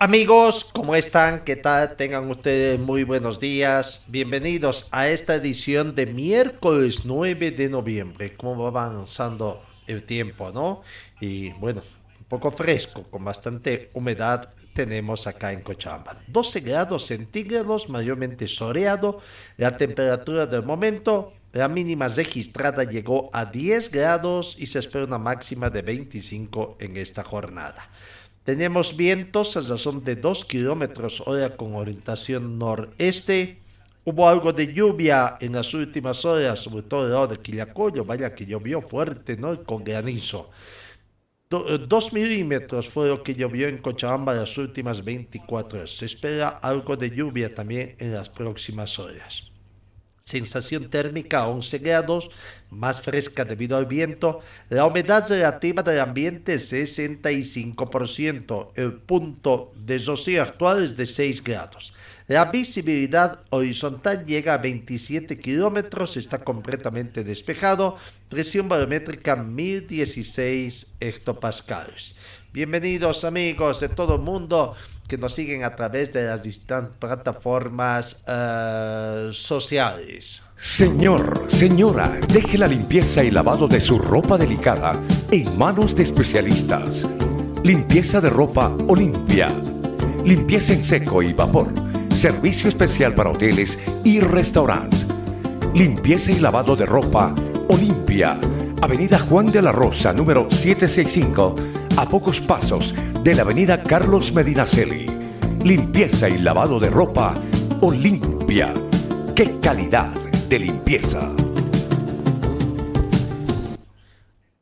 Amigos, ¿cómo están? ¿Qué tal? Tengan ustedes muy buenos días. Bienvenidos a esta edición de miércoles 9 de noviembre. ¿Cómo va avanzando el tiempo, no? Y bueno, un poco fresco, con bastante humedad tenemos acá en Cochabamba. 12 grados centígrados, mayormente soleado. La temperatura del momento, la mínima registrada llegó a 10 grados y se espera una máxima de 25 en esta jornada. Tenemos vientos a razón de 2 kilómetros hora con orientación noreste. Hubo algo de lluvia en las últimas horas, sobre todo el lado de Quillacoyo, vaya que llovió fuerte, ¿no? Con granizo. Do- dos milímetros fue lo que llovió en Cochabamba las últimas 24 horas. Se espera algo de lluvia también en las próximas horas. Sensación térmica 11 grados, más fresca debido al viento. La humedad relativa del ambiente es 65%. El punto de rocío actual es de 6 grados. La visibilidad horizontal llega a 27 kilómetros, está completamente despejado. Presión barométrica 1016 hectopascales. Bienvenidos amigos de todo el mundo que nos siguen a través de las distintas plataformas eh, sociales. Señor, señora, deje la limpieza y lavado de su ropa delicada en manos de especialistas. Limpieza de ropa Olimpia. Limpieza en seco y vapor. Servicio especial para hoteles y restaurantes. Limpieza y lavado de ropa Olimpia. Avenida Juan de la Rosa, número 765, a pocos pasos de la Avenida Carlos Medinaceli. Limpieza y lavado de ropa Olimpia. ¡Qué calidad de limpieza!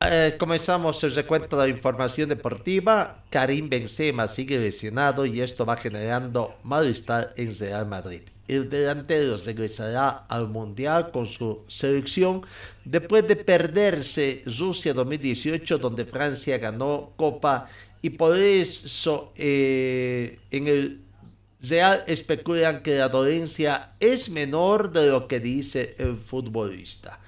Eh, comenzamos el recuento de la información deportiva. Karim Benzema sigue lesionado y esto va generando malestar en Real Madrid. El delantero regresará al Mundial con su selección después de perderse Rusia 2018 donde Francia ganó Copa y por eso eh, en el Real especulan que la dolencia es menor de lo que dice el futbolista.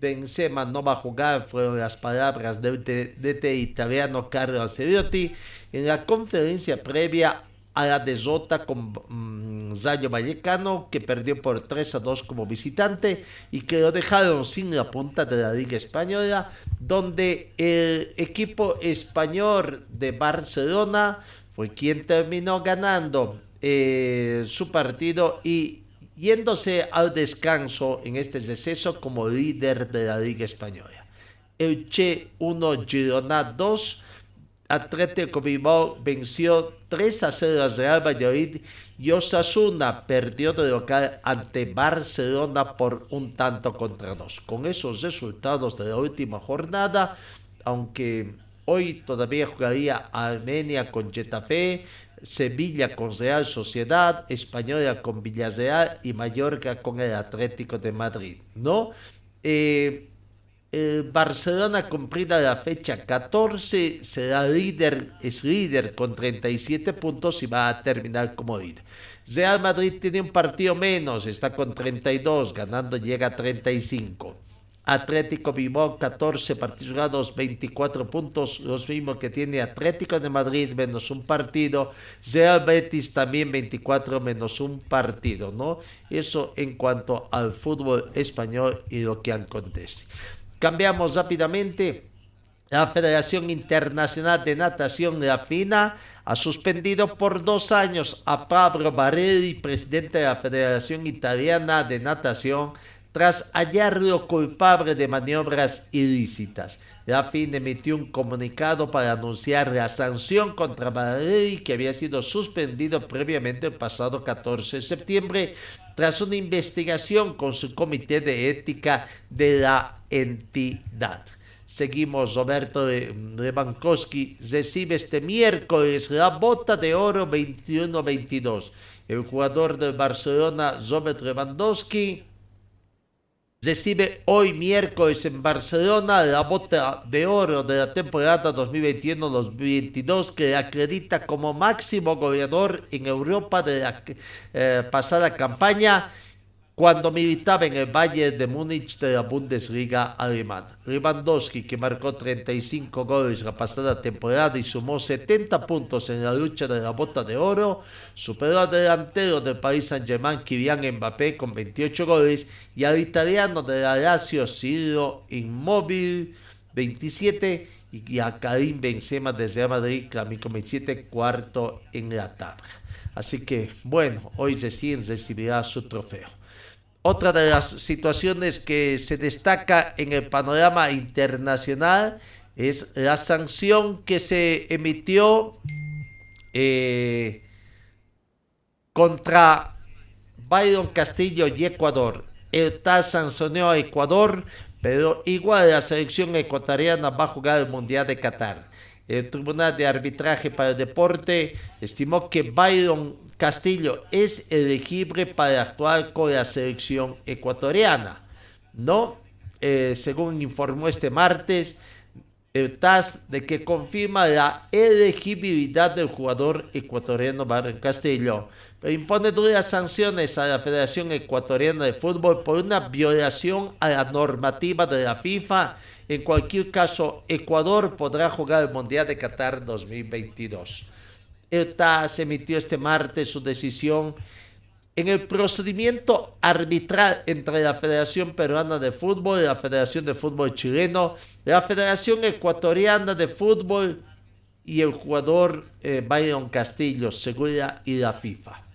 Benzema no va a jugar, fueron las palabras del DT italiano Carlo Ancelotti en la conferencia previa a la derrota con mm, Rayo Vallecano, que perdió por 3 a 2 como visitante y que lo dejaron sin la punta de la Liga Española, donde el equipo español de Barcelona fue quien terminó ganando eh, su partido y yéndose al descanso en este receso como líder de la Liga Española. El Che 1, Girona 2, Atlético Bilbao venció 3 a 0 al Real Valladolid y Osasuna perdió de local ante Barcelona por un tanto contra dos. Con esos resultados de la última jornada, aunque hoy todavía jugaría Armenia con Getafe, Sevilla con Real Sociedad, Española con Villarreal y Mallorca con el Atlético de Madrid, ¿no? Eh, el Barcelona cumplida la fecha 14 será líder, es líder con 37 puntos y va a terminar como líder. Real Madrid tiene un partido menos, está con 32, ganando llega a 35. Atlético Bilbao 14 partidos ganados, 24 puntos, los mismos que tiene Atlético de Madrid menos un partido, Real Betis también 24 menos un partido, ¿no? Eso en cuanto al fútbol español y lo que acontece. Cambiamos rápidamente La Federación Internacional de Natación, la FINA, ha suspendido por dos años a Pablo Barelli, presidente de la Federación Italiana de Natación, tras hallarlo culpable de maniobras ilícitas. La FIN emitió un comunicado para anunciar la sanción contra Barelli que había sido suspendido previamente el pasado 14 de septiembre tras una investigación con su comité de ética de la entidad. Seguimos, Roberto Lewandowski recibe este miércoles la bota de oro 21-22. El jugador de Barcelona, Robert Lewandowski, recibe hoy miércoles en Barcelona la bota de oro de la temporada 2021-2022 que acredita como máximo goleador en Europa de la eh, pasada campaña cuando militaba en el Bayern de Múnich de la Bundesliga alemana. Lewandowski, que marcó 35 goles la pasada temporada y sumó 70 puntos en la lucha de la bota de oro, superó al delantero del Paris Saint-Germain Kylian Mbappé con 28 goles y al italiano de la Lazio Ciro Immobile 27 y a Karim Benzema desde Madrid con 27 cuarto en la tabla. Así que bueno, hoy recién recibirá su trofeo. Otra de las situaciones que se destaca en el panorama internacional es la sanción que se emitió eh, contra Byron Castillo y Ecuador. El TAS sancionó a Ecuador, pero igual la selección ecuatoriana va a jugar el Mundial de Qatar. El Tribunal de Arbitraje para el Deporte estimó que Byron Castillo es elegible para actuar con la selección ecuatoriana. No, eh, según informó este martes el TAS, de que confirma la elegibilidad del jugador ecuatoriano Byron Castillo, pero impone duras sanciones a la Federación Ecuatoriana de Fútbol por una violación a la normativa de la FIFA. En cualquier caso, Ecuador podrá jugar el Mundial de Qatar 2022. El TAS emitió este martes su decisión en el procedimiento arbitral entre la Federación Peruana de Fútbol la Federación de Fútbol Chileno, la Federación Ecuatoriana de Fútbol y el jugador eh, Castillo, Segura y la FIFA.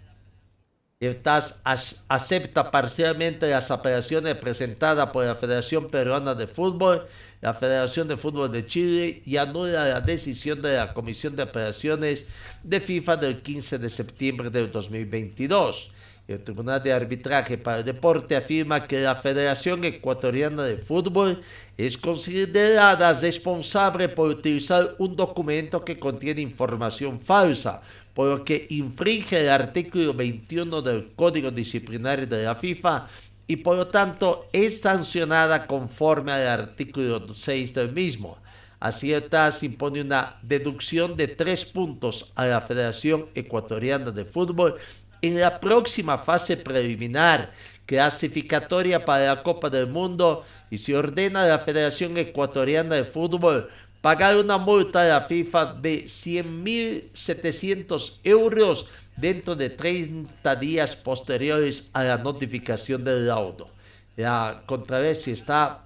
El TAS acepta parcialmente las apelaciones presentadas por la Federación Peruana de Fútbol, la Federación de Fútbol de Chile y anula la decisión de la Comisión de Apelaciones de FIFA del 15 de septiembre del 2022. El Tribunal de Arbitraje para el Deporte afirma que la Federación Ecuatoriana de Fútbol es considerada responsable por utilizar un documento que contiene información falsa por lo que infringe el artículo 21 del Código Disciplinario de la FIFA y por lo tanto es sancionada conforme al artículo 6 del mismo. Así el TAS impone una deducción de tres puntos a la Federación Ecuatoriana de Fútbol en la próxima fase preliminar clasificatoria para la Copa del Mundo y se ordena a la Federación Ecuatoriana de Fútbol pagar una multa de la FIFA de 100.700 euros dentro de 30 días posteriores a la notificación del laudo. La controversia está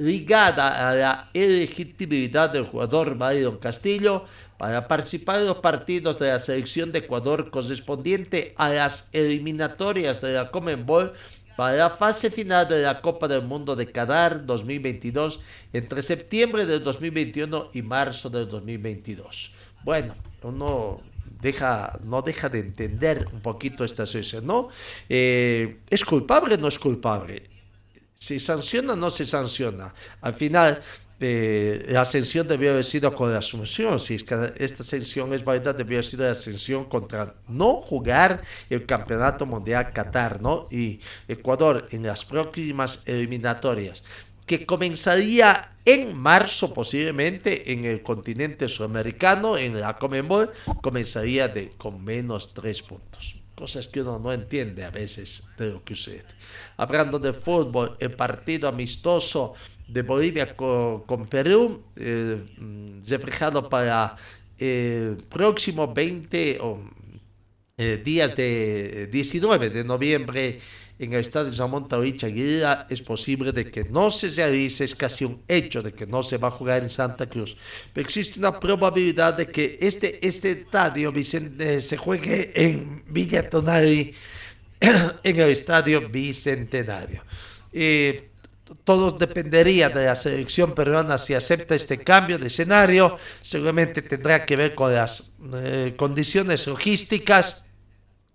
ligada a la elegibilidad del jugador Byron Castillo para participar en los partidos de la selección de Ecuador correspondiente a las eliminatorias de la Comenbol para la fase final de la Copa del Mundo de Qatar 2022 entre septiembre del 2021 y marzo del 2022. Bueno, uno deja, no deja de entender un poquito esta situación, ¿no? Eh, ¿Es culpable o no es culpable? ¿Se sanciona o no se sanciona? Al final, la ascensión debió haber sido con la asunción. Si es que esta ascensión es válida, debió haber sido la ascensión contra no jugar el Campeonato Mundial Qatar, ¿no? Y Ecuador en las próximas eliminatorias, que comenzaría en marzo posiblemente en el continente sudamericano, en la Comenbol, comenzaría de, con menos tres puntos cosas que uno no entiende a veces de lo que sucede. Hablando de fútbol, el partido amistoso de Bolivia con, Perú, eh, reflejado para el próximo 20 o eh, días de 19 de noviembre en el estadio Samón Taurich Aguilera es posible de que no se realice, es casi un hecho de que no se va a jugar en Santa Cruz. Pero existe una probabilidad de que este, este estadio se juegue en Villa Tonari, en el estadio Bicentenario. Eh, todo dependería de la selección peruana si acepta este cambio de escenario. Seguramente tendrá que ver con las eh, condiciones logísticas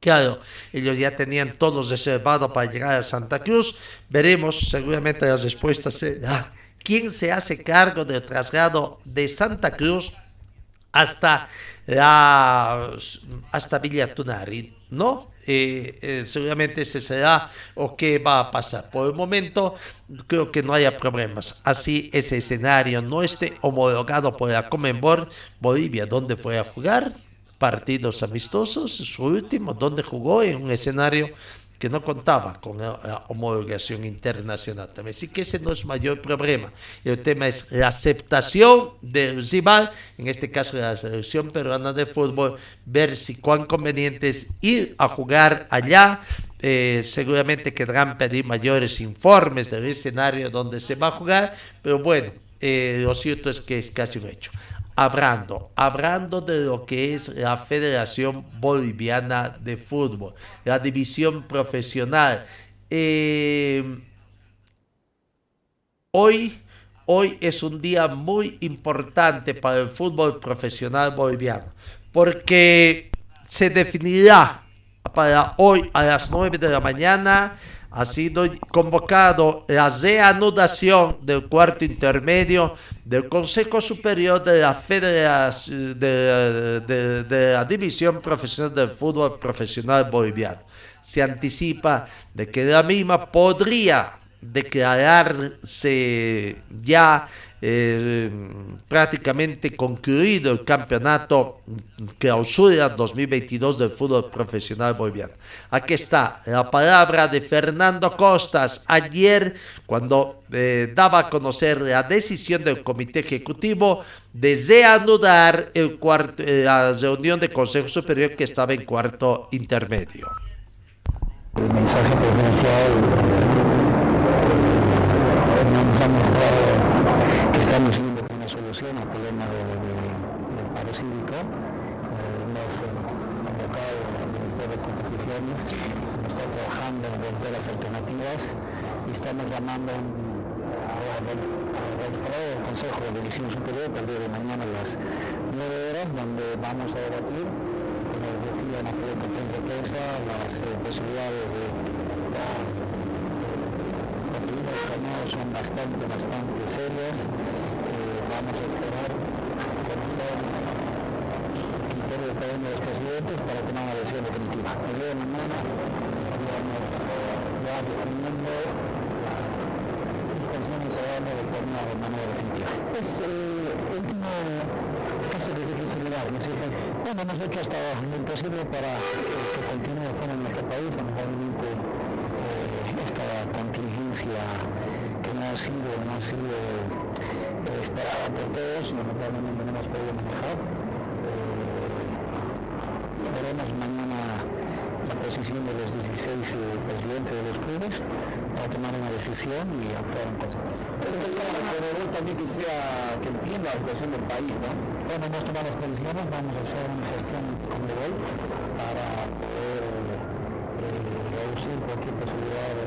Claro, ellos ya tenían todos reservado para llegar a Santa Cruz. Veremos, seguramente las respuestas será quién se hace cargo del traslado de Santa Cruz hasta hasta Villa Tunari, ¿no? Eh, eh, seguramente ese será o qué va a pasar. Por el momento creo que no haya problemas. Así ese escenario no esté homologado por la Comenbor Bolivia, donde fue a jugar, partidos amistosos, su último, donde jugó en un escenario que no contaba con la homologación internacional también. Así que ese no es mayor problema. El tema es la aceptación del rival, en este caso de la selección peruana de fútbol, ver si cuán conveniente es ir a jugar allá. Eh, seguramente querrán pedir mayores informes del escenario donde se va a jugar, pero bueno, eh, lo cierto es que es casi un hecho hablando, hablando de lo que es la Federación Boliviana de Fútbol, la división profesional. Eh, hoy, hoy es un día muy importante para el fútbol profesional boliviano, porque se definirá para hoy a las 9 de la mañana ha sido convocado la reanudación del cuarto intermedio del Consejo Superior de la Federación de, la División Profesional del Fútbol Profesional Boliviano. Se anticipa de que la misma podría declararse ya eh, prácticamente concluido el campeonato clausura 2022 del fútbol profesional boliviano. Aquí está la palabra de Fernando Costas ayer cuando eh, daba a conocer la decisión del comité ejecutivo de reanudar el cuarto, eh, la reunión del Consejo Superior que estaba en cuarto intermedio. El mensaje estamos Hasta lo imposible para que continúe en nuestro país, lamentablemente eh, esta contingencia que no ha sido, no ha sido esperada por todos, lamentablemente no hemos podido manejar. Eh, veremos mañana la posición de los 16 eh, presidentes de los clubes para tomar una decisión y actuar en consecuencia. Pero también que sea que entienda la situación del país, ¿no? Bueno, hemos tomado las posiciones, vamos a hacer una gestión con nivel para poder eh, reducir cualquier posibilidad de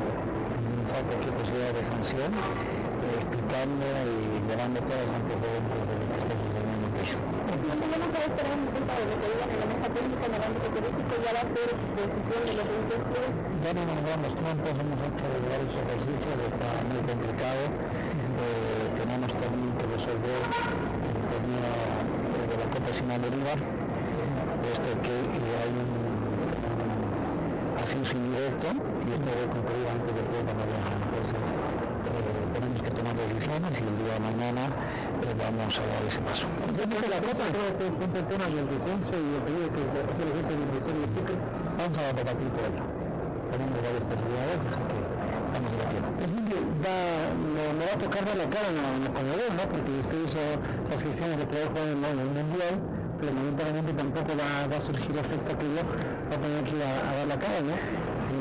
cualquier posibilidad de sanción, eh, explicando y llevando todos antes de, que esté sucediendo en el país. No tenemos que esperar un momento de lo que digan en la mesa técnica en el ámbito político, ya va a ser decisión de los clubes. Ya no nos damos tiempos, hemos hecho varios ejercicios, está muy complicado. Eh, tenemos también que resolver el tema de la Copa de Riva, puesto que eh, hay un ascenso indirecto y esto debe concluir antes del juego de Entonces, tenemos que tomar decisiones y el día de mañana eh, vamos a dar ese paso. Después de la cosa, creo que el tema del descenso y el pedido que hace la gente del Ministerio de vamos a debatir por ello. Tenemos varias posibilidades, así que va, me, va a tocar dar la cara en la, en ¿no? Porque usted hizo las gestiones de poder en el Mundial, pero lamentablemente tampoco va, a surgir efecto que yo va a tener que ir a, dar la cara, ¿no? Sí,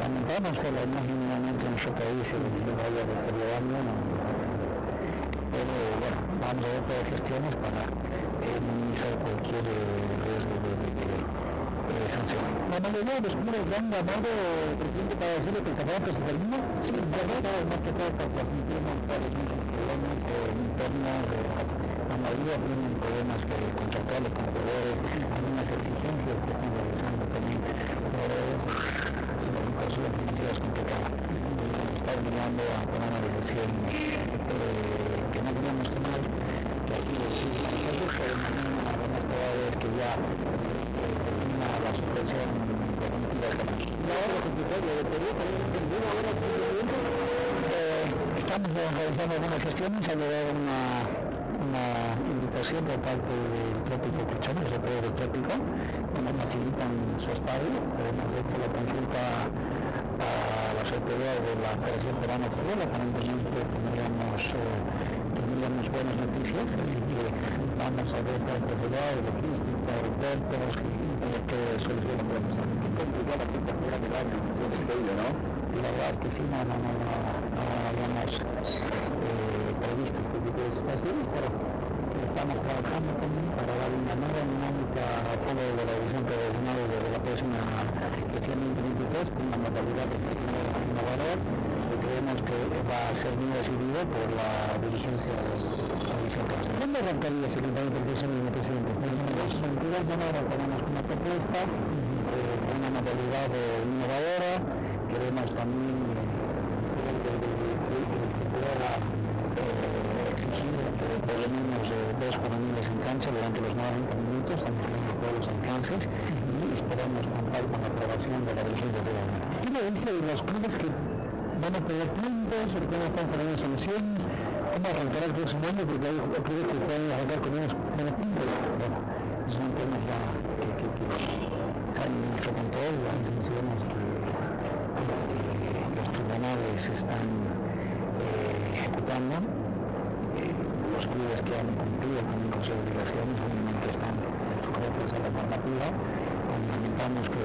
lamentamos que la imagen en nuestro país se vaya deteriorando, pero bueno, vamos a ver todas las gestiones para minimizar cualquier eh, de. La mayoría de los clubes han llamado, presidente, para decirle que el campeonato se termina, sí, verdad, más que todo por transmitir para los problemas internos, la mayoría tienen problemas que contractuales con jugadores, algunas exigencias que están realizando también jugadores, la situación financiera es está obligando a tomar una decisión Estamos realizando algunas gestiones, ha llegado una una invitación por parte del Trópico Cuchón, el sector del Trópico, donde facilitan su estadio. Hemos hecho la consulta a las autoridades de la Federación Peruana de Fútbol, aparentemente tendríamos, eh, tendríamos buenas noticias, así que vamos a ver la posibilidad de logística, aeropuertos, que, solución podemos dar. complicado la fuera del año, ¿no? Y la verdad es que sí, no, no, no, no, eh, este tipo de situaciones, pero estamos trabajando también para dar una nueva dinámica a fútbol de la división profesional desde la próxima gestión 2023 con una modalidad de innovador que creemos que va a ser bien recibido por la dirigencia de la división profesional. ¿Cuándo arrancaría ese campeonato profesional, presidente? En el primer llamado tenemos una propuesta, eh, una modalidad innovadora, queremos también durante los 90 minutos, estamos viendo todos los alcances y esperamos contar con la aprobación de la dirigencia de la ¿Qué le dice de los clubes que van a perder puntos o que no están saliendo soluciones? ¿Cómo arrancar el próximo año? Porque hay clubes que pueden arrancar con menos, menos puntos. Bueno, son temas ya que, que, que salen de nuestro control, ya mencionamos que los tribunales están eh, ejecutando los clubes que han cumplido con sus obligaciones obviamente están sujetos a la normativa. Lamentamos que,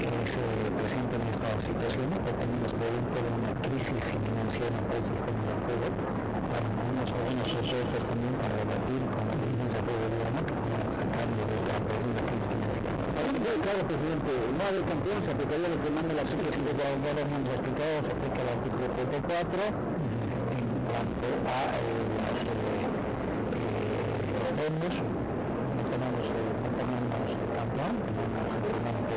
que se presenten estas situaciones, pero también es producto de una crisis financiera para el sistema del fútbol. Bueno, unos buenos respuestas también para debatir con la dirigencia fútbol que puedan sacarnos de esta profunda crisis financiera. Claro, presidente, no hay campeón, se aplicaría lo que manda la artículo 5 ya lo hemos explicado, se aplica el artículo 34 en cuanto a eh, las premios, no tenemos, eh, no tenemos campeón, tenemos simplemente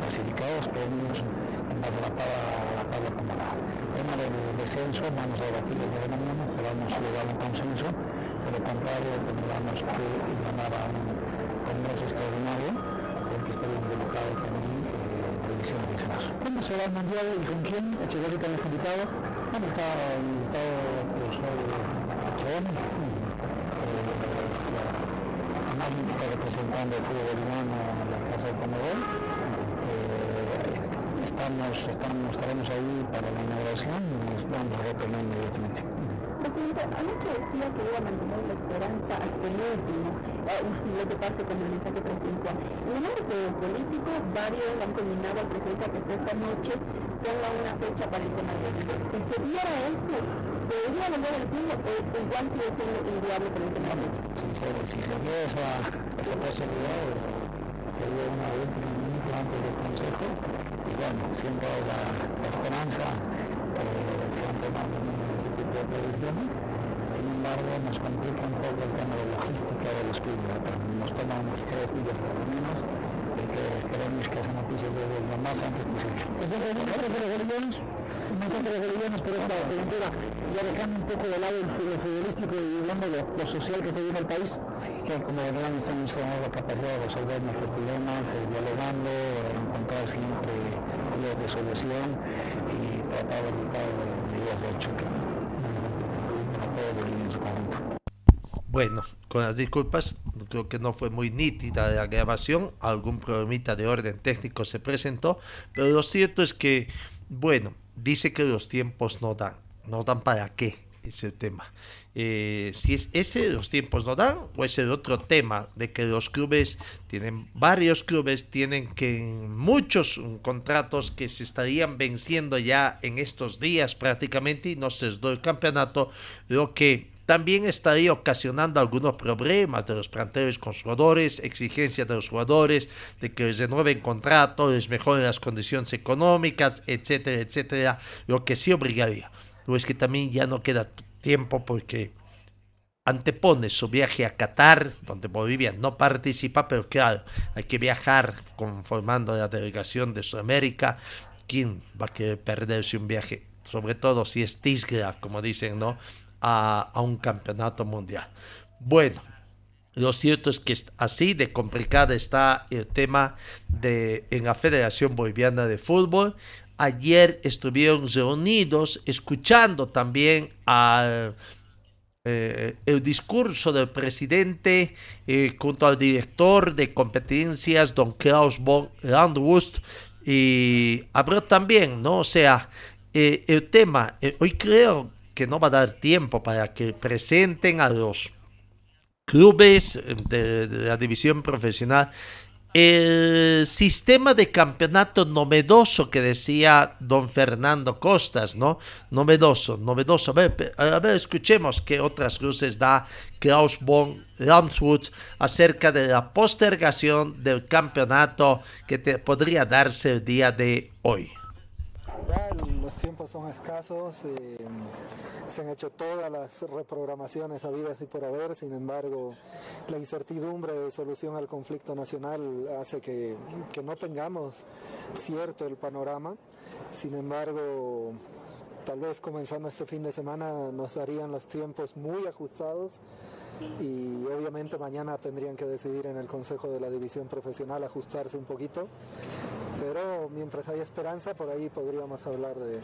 clasificados, en base a la tabla, la tabla acumulada. El tema del descenso, vamos a debatir el de mañana, esperamos llegar a un consenso, por lo contrario tendríamos que llamar a un congreso extraordinario, porque estaría involucrado también eh, revisión adicional. ¿Cuándo se va el mundial y con quién? Echeverría también invitado. Bueno, está invitado el que está representando el fútbol boliviano en la Casa de Comodoro. Eh, estamos, estaremos ahí para la inauguración y nos vamos a retornar inmediatamente. Presidente, anoche decía que iba a mantener la esperanza hasta el último, eh, lo que pase con el mensaje presidencial. En el ámbito político, varios han combinado al presidente que esta noche ponga una fecha para el del Si se diera eso, ¿Podría volver al cine o igual sigue siendo inviable por el tema Si se, si se dio esa, esa posibilidad, sería una última minuto antes del Consejo y bueno, siempre la, la esperanza eh, se han tomado ese tipo de previsiones. Sin embargo, nos complica un poco el tema de logística de los clubes. Nos toma unos tres días por lo menos y que esperemos que esa noticia llegue lo más antes posible. Entonces, nosotros los bolivianos, nosotros los bolivianos por esta coyuntura ya dejando un poco de lado el fútbol futbolístico y hablando de lo social que está viviendo el país. Sí, que como hemos tenido la capacidad de resolver nuestros problemas, eh, dialogando, encontrar siempre vías de solución y tratar de evitar medidas de choque a todo Bolivia en su conjunto. Bueno, con las disculpas, creo que no fue muy nítida la grabación, algún problemita de orden técnico se presentó, pero lo cierto es que, bueno, dice que los tiempos no dan no dan para qué. es el tema. Eh, si es ese, los tiempos no dan, o es el otro tema de que los clubes tienen, varios clubes tienen que muchos contratos que se estarían venciendo ya en estos días prácticamente y no se les doy el campeonato, lo que también estaría ocasionando algunos problemas de los planteles con jugadores, exigencias de los jugadores, de que les renueven contrato, les mejoren las condiciones económicas, etcétera, etcétera, lo que sí obligaría. Lo es que también ya no queda tiempo porque antepone su viaje a Qatar, donde Bolivia no participa, pero claro, hay que viajar conformando la delegación de Sudamérica. ¿Quién va a querer perderse un viaje? Sobre todo si es Tisgra, como dicen, ¿no? A, a un campeonato mundial. Bueno, lo cierto es que así de complicada está el tema de en la Federación Boliviana de Fútbol ayer estuvieron reunidos escuchando también eh, el discurso del presidente eh, junto al director de competencias, don Klaus von Landwust, y habló también, ¿no? O sea, eh, el tema, hoy creo que no va a dar tiempo para que presenten a los clubes de la división profesional el sistema de campeonato novedoso que decía don Fernando Costas, ¿no? Novedoso, novedoso. A ver, a ver escuchemos qué otras luces da Klaus von Landshut acerca de la postergación del campeonato que te podría darse el día de hoy los tiempos son escasos, eh, se han hecho todas las reprogramaciones habidas y por haber, sin embargo, la incertidumbre de solución al conflicto nacional hace que, que no tengamos cierto el panorama. Sin embargo, tal vez comenzando este fin de semana nos darían los tiempos muy ajustados y obviamente mañana tendrían que decidir en el Consejo de la División Profesional ajustarse un poquito, pero mientras hay esperanza por ahí podríamos hablar de,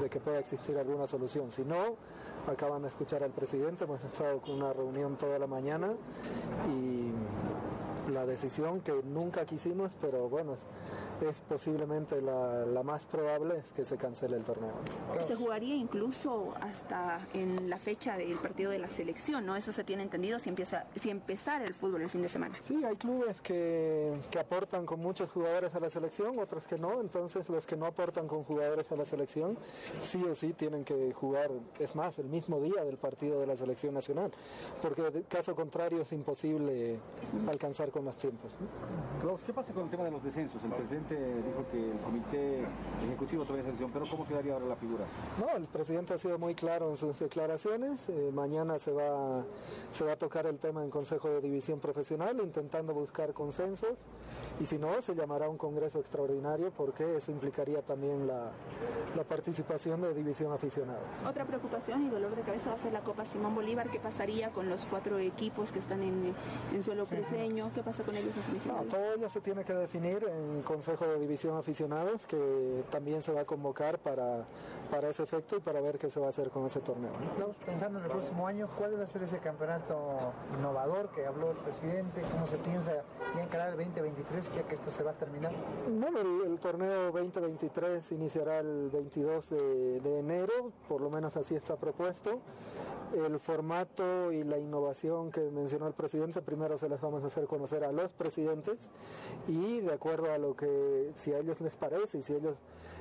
de que pueda existir alguna solución. Si no, acaban de escuchar al presidente, hemos estado con una reunión toda la mañana y la decisión que nunca quisimos, pero bueno, es, posiblemente la, más probable es que se cancele el torneo. Se jugaría incluso hasta en la fecha del partido de la selección, ¿no? Eso se tiene entendido si empieza si empezar el fútbol el fin de semana. Sí, hay clubes que, que aportan con muchos jugadores a la selección, otros que no, entonces los que no aportan con jugadores a la selección sí o sí tienen que jugar, es más, el mismo día del partido de la selección nacional, porque de caso contrario es imposible alcanzar con los tiempos. ¿qué pasa con el tema de los descensos? El presidente dijo que el comité ejecutivo todavía decisión, pero ¿cómo quedaría ahora la figura? No, el presidente ha sido muy claro en sus declaraciones. Eh, mañana se va, se va a tocar el tema en Consejo de División Profesional, intentando buscar consensos. Y si no, se llamará un congreso extraordinario porque eso implicaría también la, la participación de división aficionados. Otra preocupación y dolor de cabeza va a ser la Copa Simón Bolívar. ¿Qué pasaría con los cuatro equipos que están en, en suelo cruceño? ¿Qué pasa con ellos en semifinales? No, todo ello se tiene que definir en Consejo de División Aficionados, que también se va a convocar para, para ese efecto y para ver qué se va a hacer con ese torneo. Estamos pensando en el próximo año, ¿cuál va a ser ese campeonato innovador que habló el presidente? ¿Cómo se piensa ya encarar el 2023 ya que esto se va a terminar? Bueno, el, torneo 2023 iniciará el 22 de, de enero, por lo menos así está propuesto el formato y la innovación que mencionó el presidente, primero se las vamos a hacer conocer a los presidentes y de acuerdo a lo que, si a ellos les parece y si ellos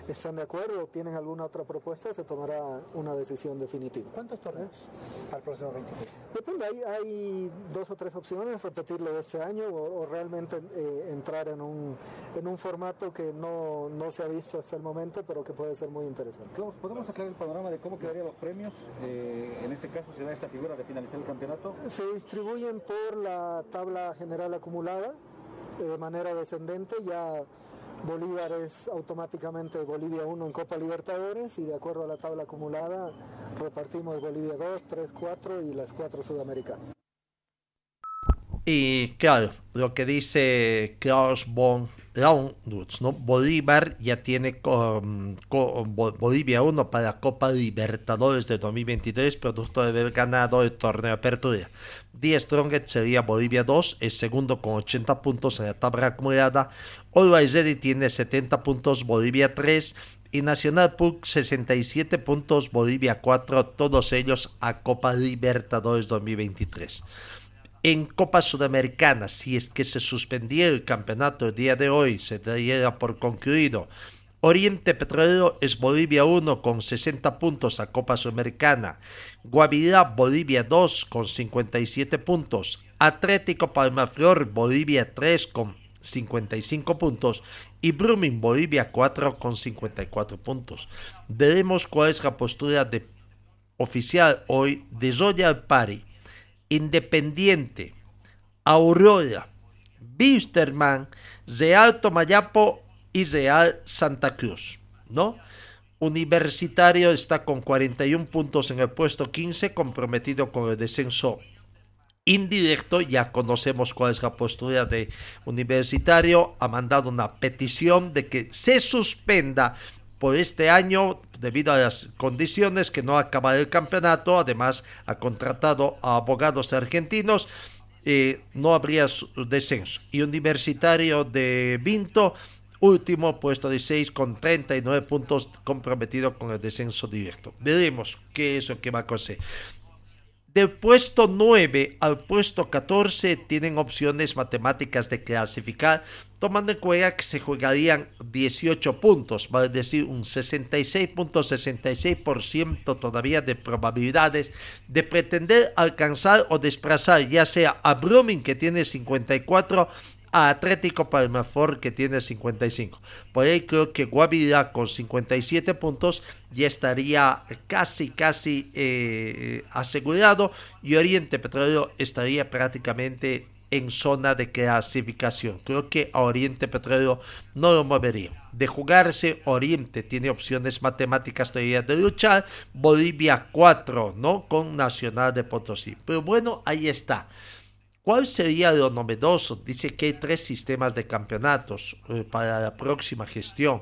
están de acuerdo o tienen alguna otra propuesta, se tomará una decisión definitiva. ¿Cuántos torneos al próximo 23? Depende, hay, hay dos o tres opciones, repetirlo de este año o, realmente eh, entrar en un, en un formato que no, no, se ha visto hasta el momento, pero que puede ser muy interesante. ¿podemos aclarar el panorama de cómo quedarían los premios? Eh, en este caso, ¿se da esta figura de finalizar el campeonato? Se distribuyen por la tabla general acumulada de manera descendente, ya Bolívar es automáticamente Bolivia 1 en Copa Libertadores y de acuerdo a la tabla acumulada repartimos Bolivia 2, 3, 4 y las 4 sudamericanas. Y claro, lo que dice Klaus von ¿no? Bolívar ya tiene con, Bolivia 1 para la Copa Libertadores de 2023, producto de haber ganado el torneo de apertura. Die Strongest sería Bolivia 2, es segundo con 80 puntos en la tabla acumulada. Always tiene 70 puntos, Bolivia 3 y Nacional PUC 67 puntos, Bolivia 4, todos ellos a Copa Libertadores 2023. En Copa Sudamericana, si es que se suspendiera el campeonato el día de hoy, se daría por concluido. Oriente Petrolero es Bolivia 1 con 60 puntos a Copa Sudamericana. Guavirá Bolivia 2 con 57 puntos. Atlético Palmaflor Bolivia 3 con 55 puntos y Brumming Bolivia 4 con 54 puntos. Veremos cuál es la postura de, oficial hoy de Zoya Pari, Independiente, Aurora, Bisterman, Real Tomayapo y Real Santa Cruz, ¿no? Universitario está con 41 puntos en el puesto 15, comprometido con el descenso indirecto, ya conocemos cuál es la postura de Universitario, ha mandado una petición de que se suspenda por este año debido a las condiciones que no acaba el campeonato, además ha contratado a abogados argentinos, eh, no habría descenso. Y Universitario de Vinto, último puesto de 6 con 39 puntos comprometido con el descenso directo. Veremos qué es lo que va a acontecer. Del puesto 9 al puesto 14 tienen opciones matemáticas de clasificar, tomando en cuenta que se jugarían 18 puntos, vale decir, un 66.66% todavía de probabilidades de pretender alcanzar o desplazar ya sea a Brumming que tiene 54 a Atlético Palmafor que tiene 55. Por ahí creo que Guavirá con 57 puntos ya estaría casi, casi eh, asegurado y Oriente Petrolero estaría prácticamente en zona de clasificación. Creo que a Oriente Petrolero no lo movería. De jugarse, Oriente tiene opciones matemáticas todavía de luchar. Bolivia 4, ¿no? Con Nacional de Potosí. Pero bueno, ahí está. ¿Cuál sería lo novedoso? Dice que hay tres sistemas de campeonatos eh, para la próxima gestión.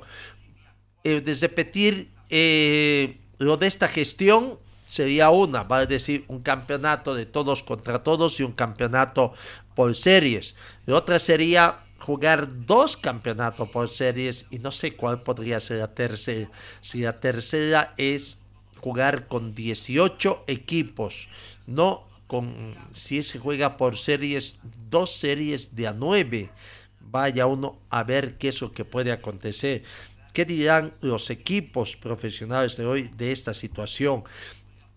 Eh, de repetir eh, lo de esta gestión sería una, va a decir un campeonato de todos contra todos y un campeonato por series. Otra sería jugar dos campeonatos por series y no sé cuál podría ser la tercera. Si la tercera es jugar con 18 equipos, no si se juega por series, dos series de a nueve, vaya uno a ver qué es lo que puede acontecer. ¿Qué dirán los equipos profesionales de hoy de esta situación?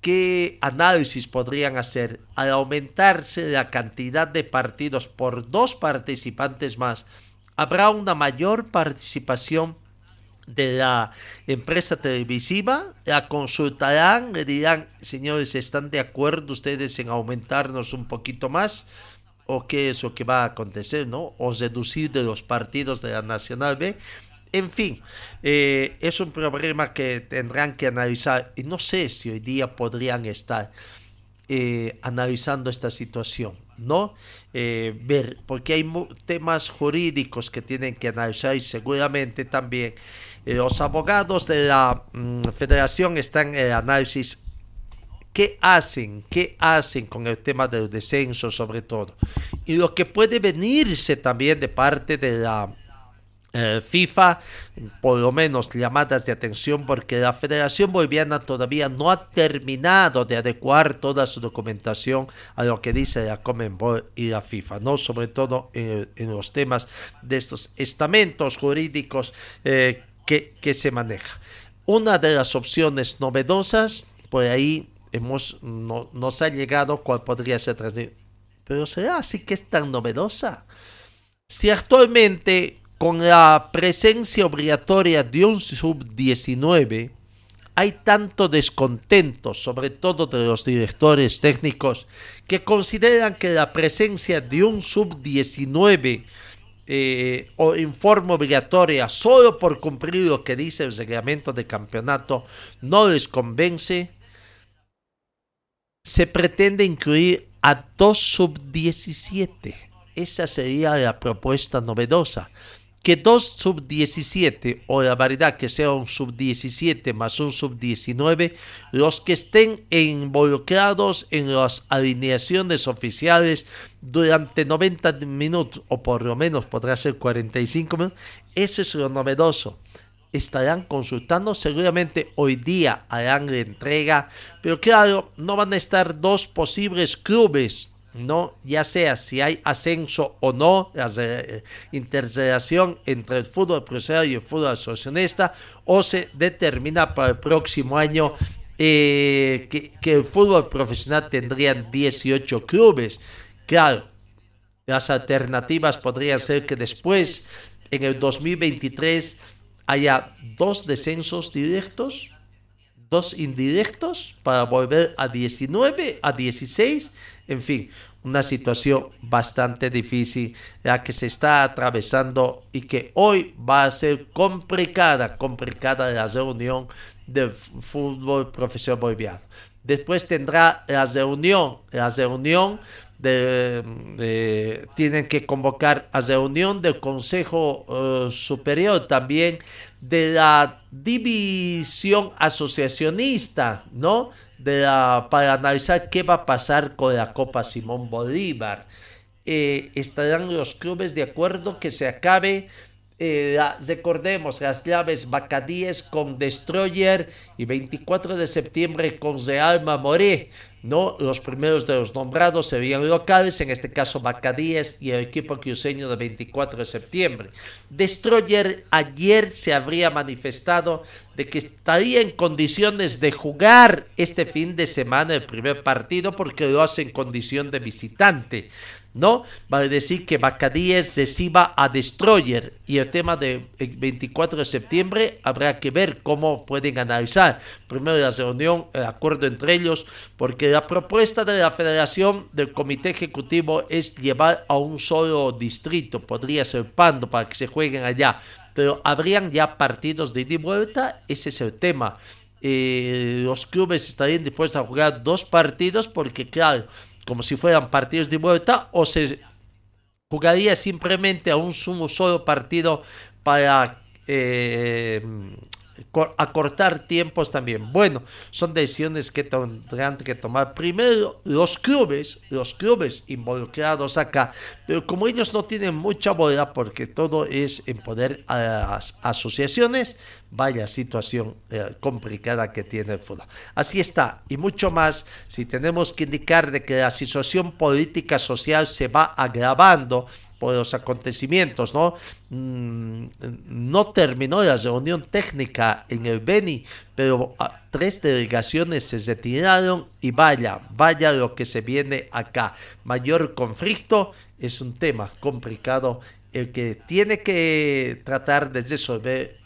¿Qué análisis podrían hacer al aumentarse la cantidad de partidos por dos participantes más? ¿Habrá una mayor participación de la empresa televisiva, la consultarán, le dirán, señores, ¿están de acuerdo ustedes en aumentarnos un poquito más? ¿O qué es lo que va a acontecer, no? O reducir de los partidos de la Nacional B. En fin, eh, es un problema que tendrán que analizar y no sé si hoy día podrían estar eh, analizando esta situación, ¿no? Eh, ver, porque hay temas jurídicos que tienen que analizar y seguramente también los abogados de la mm, federación están en análisis qué hacen, qué hacen con el tema del descenso sobre todo. Y lo que puede venirse también de parte de la eh, FIFA, por lo menos llamadas de atención, porque la Federación Boliviana todavía no ha terminado de adecuar toda su documentación a lo que dice la Comenbol y la FIFA, ¿no? Sobre todo en, los temas de estos estamentos jurídicos eh, que, se maneja. Una de las opciones novedosas, por ahí hemos, no, nos ha llegado cuál podría ser Pero será así que es tan novedosa. Si actualmente con la presencia obligatoria de un sub-19 hay tanto descontento, sobre todo de los directores técnicos, que consideran que la presencia de un sub-19 eh, o en forma obligatoria solo por cumplir lo que dice el reglamento de campeonato no les convence, se pretende incluir a dos sub-17. Esa sería la propuesta novedosa que dos sub-17 o la variedad que sea un sub-17 más un sub-19, los que estén involucrados en las alineaciones oficiales durante 90 minutos o por lo menos podrá ser 45 minutos, eso es lo novedoso. estarán consultando. Seguramente hoy día harán la entrega, pero claro, no van a estar dos posibles clubes ¿no? Ya sea si hay ascenso o no, la eh, interrelación entre el fútbol profesional y el fútbol asociacionista, o se determina para el próximo año eh, que, que, el fútbol profesional tendrían 18 clubes. Claro, las alternativas podrían ser que después, en el 2023, haya dos descensos directos, dos indirectos, para volver a 19, a 16 en fin, una situación bastante difícil la que se está atravesando y que hoy va a ser complicada, complicada la reunión del fútbol profesional boliviano. Después tendrá la reunión, la reunión de, tienen que convocar a reunión del Consejo eh, Superior también de la división asociacionista, ¿no? De para analizar qué va a pasar con la Copa Simón Bolívar. Eh, estarán los clubes de acuerdo que se acabe eh, recordemos las llaves Bacadíes con Destroyer y 24 de septiembre con Real Mamoré. ¿no? Los primeros de los nombrados serían locales, en este caso Bacadíes y el equipo cruceño de 24 de septiembre. Destroyer ayer se habría manifestado de que estaría en condiciones de jugar este fin de semana el primer partido porque lo hace en condición de visitante. ¿No? Va a decir que Bacadíes reciba a Destroyer y el tema de 24 de septiembre habrá que ver cómo pueden analizar primero la reunión, el acuerdo entre ellos, porque la propuesta de la federación del comité ejecutivo es llevar a un solo distrito, podría ser Pando para que se jueguen allá, pero habrían ya partidos de ida y vuelta, ese es el tema. Eh, los clubes estarían dispuestos a jugar dos partidos porque claro, como si fueran partidos de vuelta, o se jugaría simplemente a un solo partido para eh, acortar tiempos también. Bueno, son decisiones que tendrán que tomar primero los clubes, los clubes involucrados acá, pero como ellos no tienen mucha bola porque todo es en poder a las asociaciones, vaya situación eh, complicada que tiene el fútbol. Así está, y mucho más si tenemos que indicar de que la situación política social se va agravando por los acontecimientos, ¿no? Mm, no terminó la reunión técnica en el Beni, pero ah, tres delegaciones se retiraron y vaya, vaya lo que se viene acá. Mayor conflicto es un tema complicado el que tiene que tratar de resolver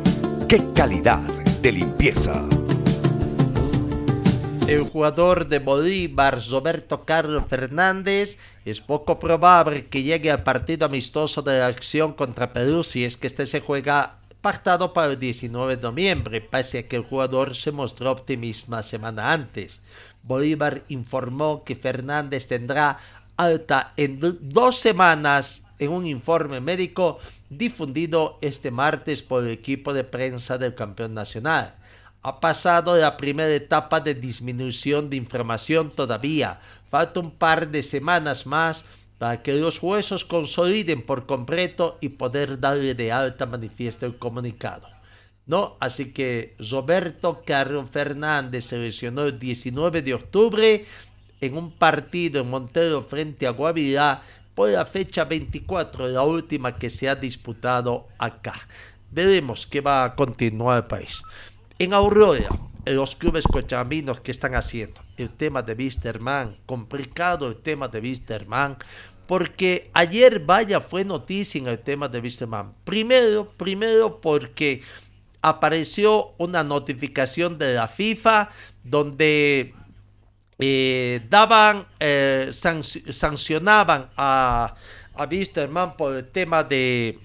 ¡Qué calidad de limpieza! el jugador de Bolívar, Roberto Carlos Fernández, es poco probable que llegue al partido amistoso de la acción contra Perú si es que este se juega pactado para el 19 de noviembre, pese a que el jugador se mostró optimista una semana antes. Bolívar informó que Fernández tendrá alta en dos semanas en un informe médico difundido este martes por el equipo de prensa del campeón nacional ha pasado la primera etapa de disminución de inflamación todavía. Falta un par de semanas más para que los huesos consoliden por completo y poder darle de alta manifiesto el comunicado. ¿No? Así que Roberto Carlos Fernández se lesionó el 19 de octubre en un partido en Montero frente a Guavirá por la fecha 24, la última que se ha disputado acá. Veremos qué va a continuar el país. En Aurora, los clubes cochabambinos, ¿qué están haciendo? El tema de Wisterman, complicado el tema de Wisterman, porque ayer, vaya, fue noticia en el tema de Wisterman. Primero, primero porque apareció una notificación de la FIFA donde eh, daban, eh, sancionaban a, a Wisterman por el tema de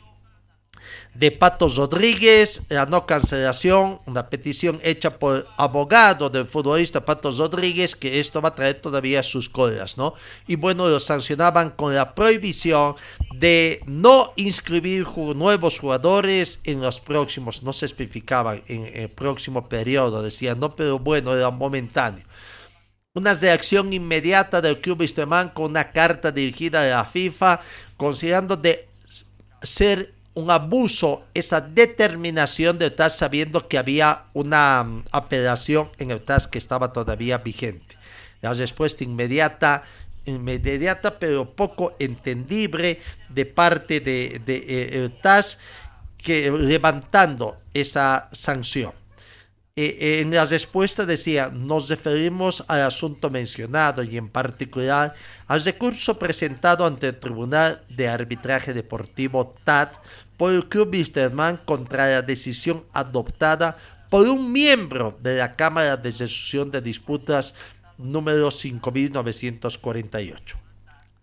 de Patos Rodríguez, la no cancelación, una petición hecha por abogado del futbolista Patos Rodríguez, que esto va a traer todavía sus colas, ¿no? Y bueno, lo sancionaban con la prohibición de no inscribir nuevos jugadores en los próximos, no se especificaban en el próximo periodo, decían, no, pero bueno, era momentáneo. Una reacción inmediata del club Wisterman con una carta dirigida a la FIFA, considerando de ser un abuso esa determinación de TAS sabiendo que había una um, apelación en el TAS que estaba todavía vigente. La respuesta inmediata, inmediata pero poco entendible de parte de, de eh, TAS que levantando esa sanción. En la respuesta decía, nos referimos al asunto mencionado y en particular al recurso presentado ante el Tribunal de Arbitraje Deportivo TAT por el Club Wisterman contra la decisión adoptada por un miembro de la Cámara de Resolución de Disputas número 5948.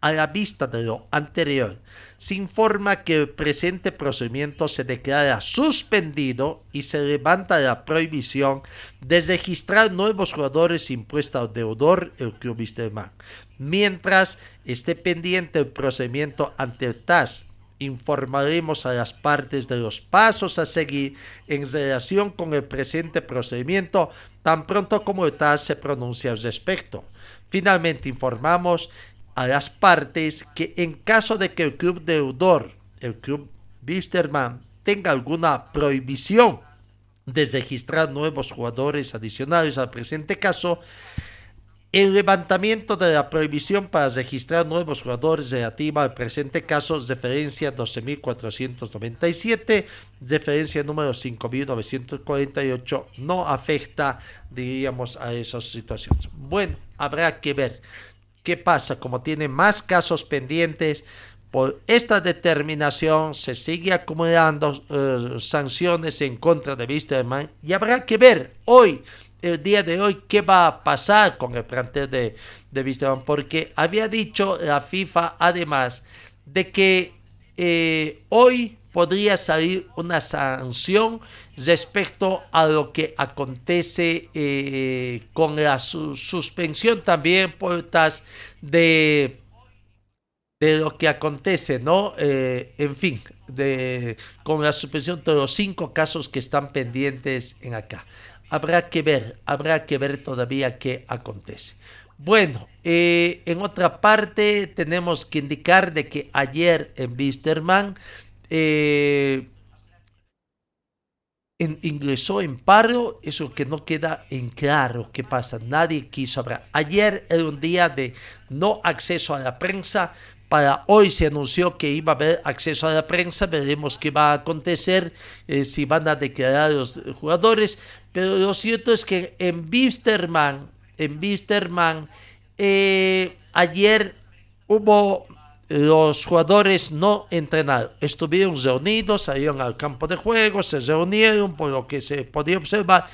A la vista de lo anterior, se informa que el presente procedimiento se declara suspendido y se levanta la prohibición de registrar nuevos jugadores impuesta al deudor el Club Wisterman, mientras esté pendiente el procedimiento ante el TAS informaremos a las partes de los pasos a seguir en relación con el presente procedimiento tan pronto como el TAS se pronuncia al respecto. Finalmente informamos a las partes que en caso de que el club deudor, el club Bisterman, tenga alguna prohibición de registrar nuevos jugadores adicionales al presente caso, el levantamiento de la prohibición para registrar nuevos jugadores relativa al presente caso, referencia 12.497, referencia número 5.948, no afecta, diríamos, a esas situaciones. Bueno, habrá que ver qué pasa, como tiene más casos pendientes, por esta determinación se sigue acumulando eh, sanciones en contra de Wisterman y habrá que ver hoy el día de hoy qué va a pasar con el plantel de, de porque había dicho la FIFA además de que eh, hoy podría salir una sanción respecto a lo que acontece eh, con la suspensión también por de de lo que acontece, ¿no? Eh, en fin, de, con la suspensión de los cinco casos que están pendientes en acá habrá que ver, habrá que ver todavía qué acontece. Bueno, eh, en otra parte tenemos que indicar de que ayer en Wisterman eh, ingresó en paro, eso que no queda en claro qué pasa, nadie quiso hablar. Ayer era un día de no acceso a la prensa, para hoy se anunció que iba a haber acceso a la prensa, veremos qué va a acontecer, eh, si van a declarar los jugadores, pero lo cierto es que en Bisterman, en Bisterman, eh, ayer hubo los jugadores no entrenados, estuvieron reunidos, salieron al campo de juego, se reunieron por lo que se podía observar,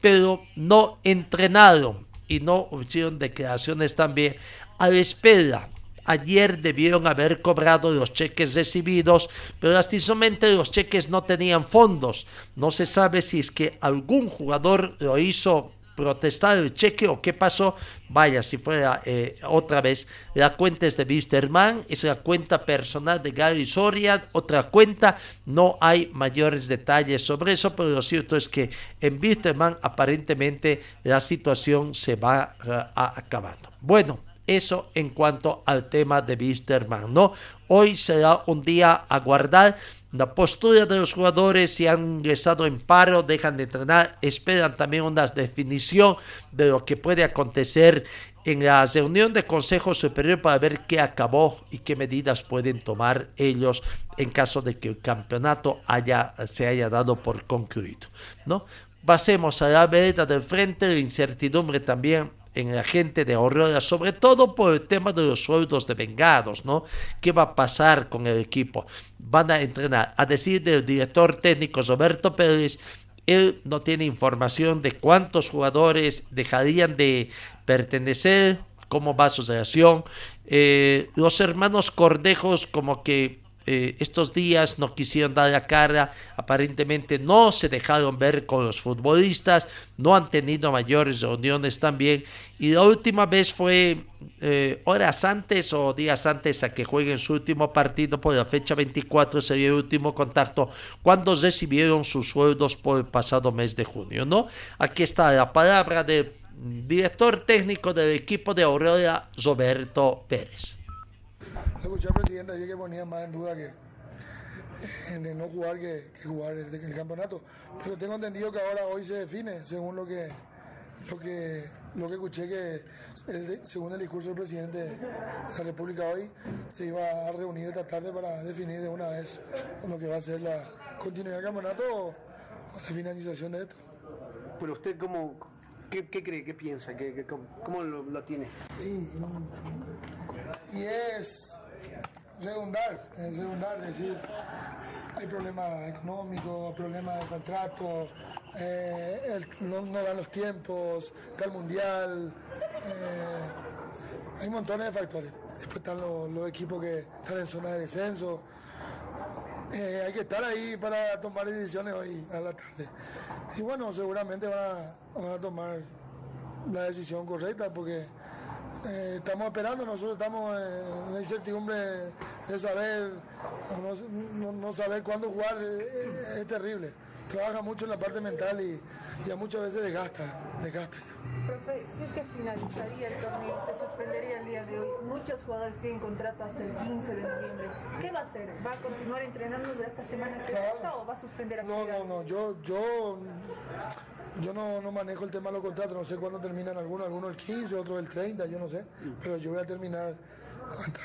pero no entrenaron y no hicieron declaraciones también a la espera Ayer debieron haber cobrado los cheques recibidos, pero lastimosamente los cheques no tenían fondos. No se sabe si es que algún jugador lo hizo protestar el cheque o qué pasó. Vaya, si fuera eh, otra vez, la cuenta es de Wisterman, es la cuenta personal de Gary Soria, otra cuenta, no hay mayores detalles sobre eso, pero lo cierto es que en Wisterman aparentemente la situación se va uh, acabando. Bueno, eso en cuanto al tema de Wisterman, ¿no? Hoy será un día a guardar la postura de los jugadores si han ingresado en paro, dejan de entrenar, esperan también una definición de lo que puede acontecer en la reunión de Consejo Superior para ver qué acabó y qué medidas pueden tomar ellos en caso de que el campeonato haya, se haya dado por concluido, ¿no? Pasemos a la vereda del frente, la incertidumbre también en la gente de Aurora, sobre todo por el tema de los sueldos de vengados, ¿no? ¿Qué va a pasar con el equipo? Van a entrenar. A decir del director técnico Roberto Pérez, él no tiene información de cuántos jugadores dejarían de pertenecer, cómo va su relación. Eh, los hermanos Cordejos como que eh, estos días no quisieron dar la cara, aparentemente no se dejaron ver con los futbolistas, no han tenido mayores reuniones también. Y la última vez fue eh, horas antes o días antes a que jueguen su último partido por la fecha 24, sería el último contacto, cuando recibieron sus sueldos por el pasado mes de junio. ¿no? Aquí está la palabra del director técnico del equipo de Aurora, Roberto Pérez escuché al presidente ayer que ponía más en duda que de no jugar que, jugar el, el, campeonato. Pero tengo entendido que ahora hoy se define, según lo que lo que lo que escuché que según el discurso del presidente de la República hoy se iba a reunir esta tarde para definir de una vez lo que va a ser la continuidad del campeonato o la finalización de esto. Pero usted cómo qué, qué cree, qué piensa, ¿Qué, cómo, lo, lo, tiene? y es redundar, es redundar, decir, hay problemas económicos, problemas de contrato, eh, no, dan los tiempos, está el mundial, eh, hay montones de factores. Después están los, equipos que están en zona de descenso. Eh, hay que estar ahí para tomar decisiones hoy a la tarde. Y bueno, seguramente van a tomar la decisión correcta porque eh, estamos esperando, nosotros estamos en la incertidumbre de saber, no, saber cuándo jugar, eh, es, terrible. Trabaja mucho en la parte mental y ya muchas veces desgasta, desgasta. Profe, si es que finalizaría el torneo, se suspendería el día de hoy. Muchos jugadores tienen contrato hasta el 15 de noviembre. ¿Qué va a hacer? ¿Va a continuar entrenando durante esta semana que claro. o va a suspender No, no, no. Yo, yo yo no, no, manejo el tema de los contratos, no sé cuándo terminan algunos, algunos el 15, otros el 30, yo no sé, pero yo voy a terminar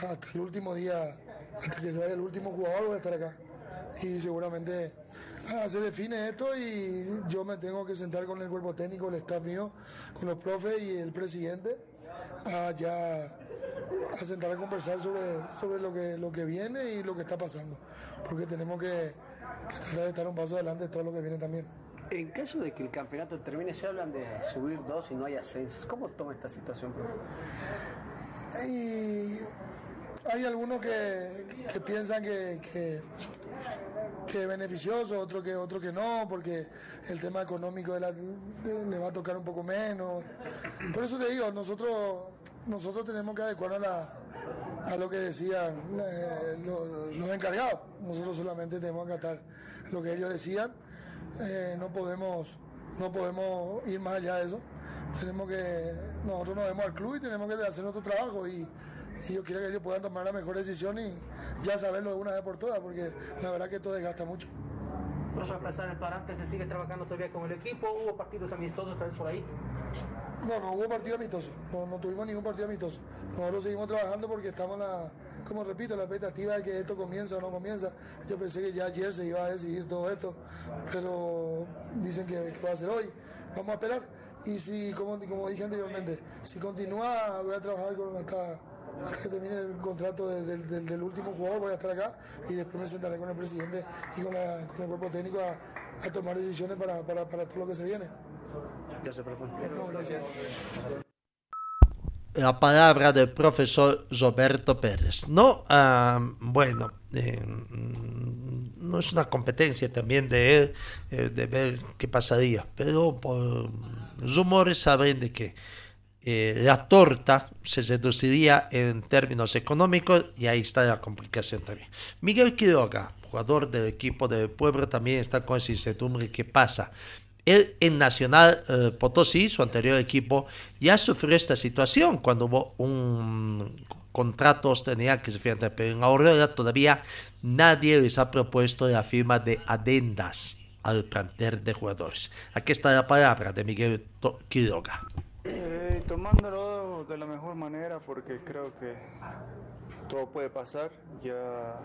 hasta, el último día, hasta que se vaya el último jugador, voy a estar acá. Y seguramente ah, se define esto y yo me tengo que sentar con el cuerpo técnico, el staff mío, con los profes y el presidente, a ya a sentar a conversar sobre, sobre lo, que, lo que viene y lo que está pasando, porque tenemos que, que tratar de estar un paso adelante de todo lo que viene también. En caso de que el campeonato termine, se hablan de subir dos y no hay ascensos. ¿Cómo toma esta situación, profe? Hay, algunos que, piensan que, que, es beneficioso, otros que, otro que no, porque el tema económico le va a tocar un poco menos. Por eso te digo, nosotros, nosotros tenemos que adecuarnos a, lo que decían eh, los, los encargados. Nosotros solamente tenemos que acatar lo que ellos decían eh, no podemos no podemos ir más allá de eso. Tenemos que, nosotros nos vemos al club y tenemos que hacer nuestro trabajo y, yo quiero que ellos puedan tomar la mejor decisión y ya saberlo de una vez por todas, porque la verdad que esto desgasta mucho. Profesor, a pesar del parante, se sigue trabajando todavía con el equipo, ¿hubo partidos amistosos tal vez por ahí? No, no hubo partido amistoso, no, no tuvimos ningún partido amistoso. Nosotros seguimos trabajando porque estamos en la, como repito, la expectativa de que esto comienza o no comienza. Yo pensé que ya ayer se iba a decidir todo esto, pero dicen que, va a ser hoy. Vamos a esperar. Y si, como, como dije anteriormente, si continúa, voy a trabajar con hasta, hasta que termine el contrato del, último jugador, voy a estar acá y después me sentaré con el presidente y con, el cuerpo técnico a, tomar decisiones para, para, para todo lo que se viene. Gracias, la palabra del profesor Roberto Pérez. No, ah, bueno, eh, no es una competencia también de él eh, de ver qué pasaría, pero por rumores saben de que eh, la torta se reduciría en términos económicos y ahí está la complicación también. Miguel Quiroga, jugador del equipo del pueblo, también está con incertidumbre qué pasa él en Nacional eh, Potosí, su anterior equipo, ya sufrió esta situación cuando hubo un contratos tenía que se pero en Aurora todavía nadie les ha propuesto la firma de adendas al plantel de jugadores. Aquí está la palabra de Miguel Quiroga. Eh, tomándolo de la mejor manera porque creo que todo puede pasar. Ya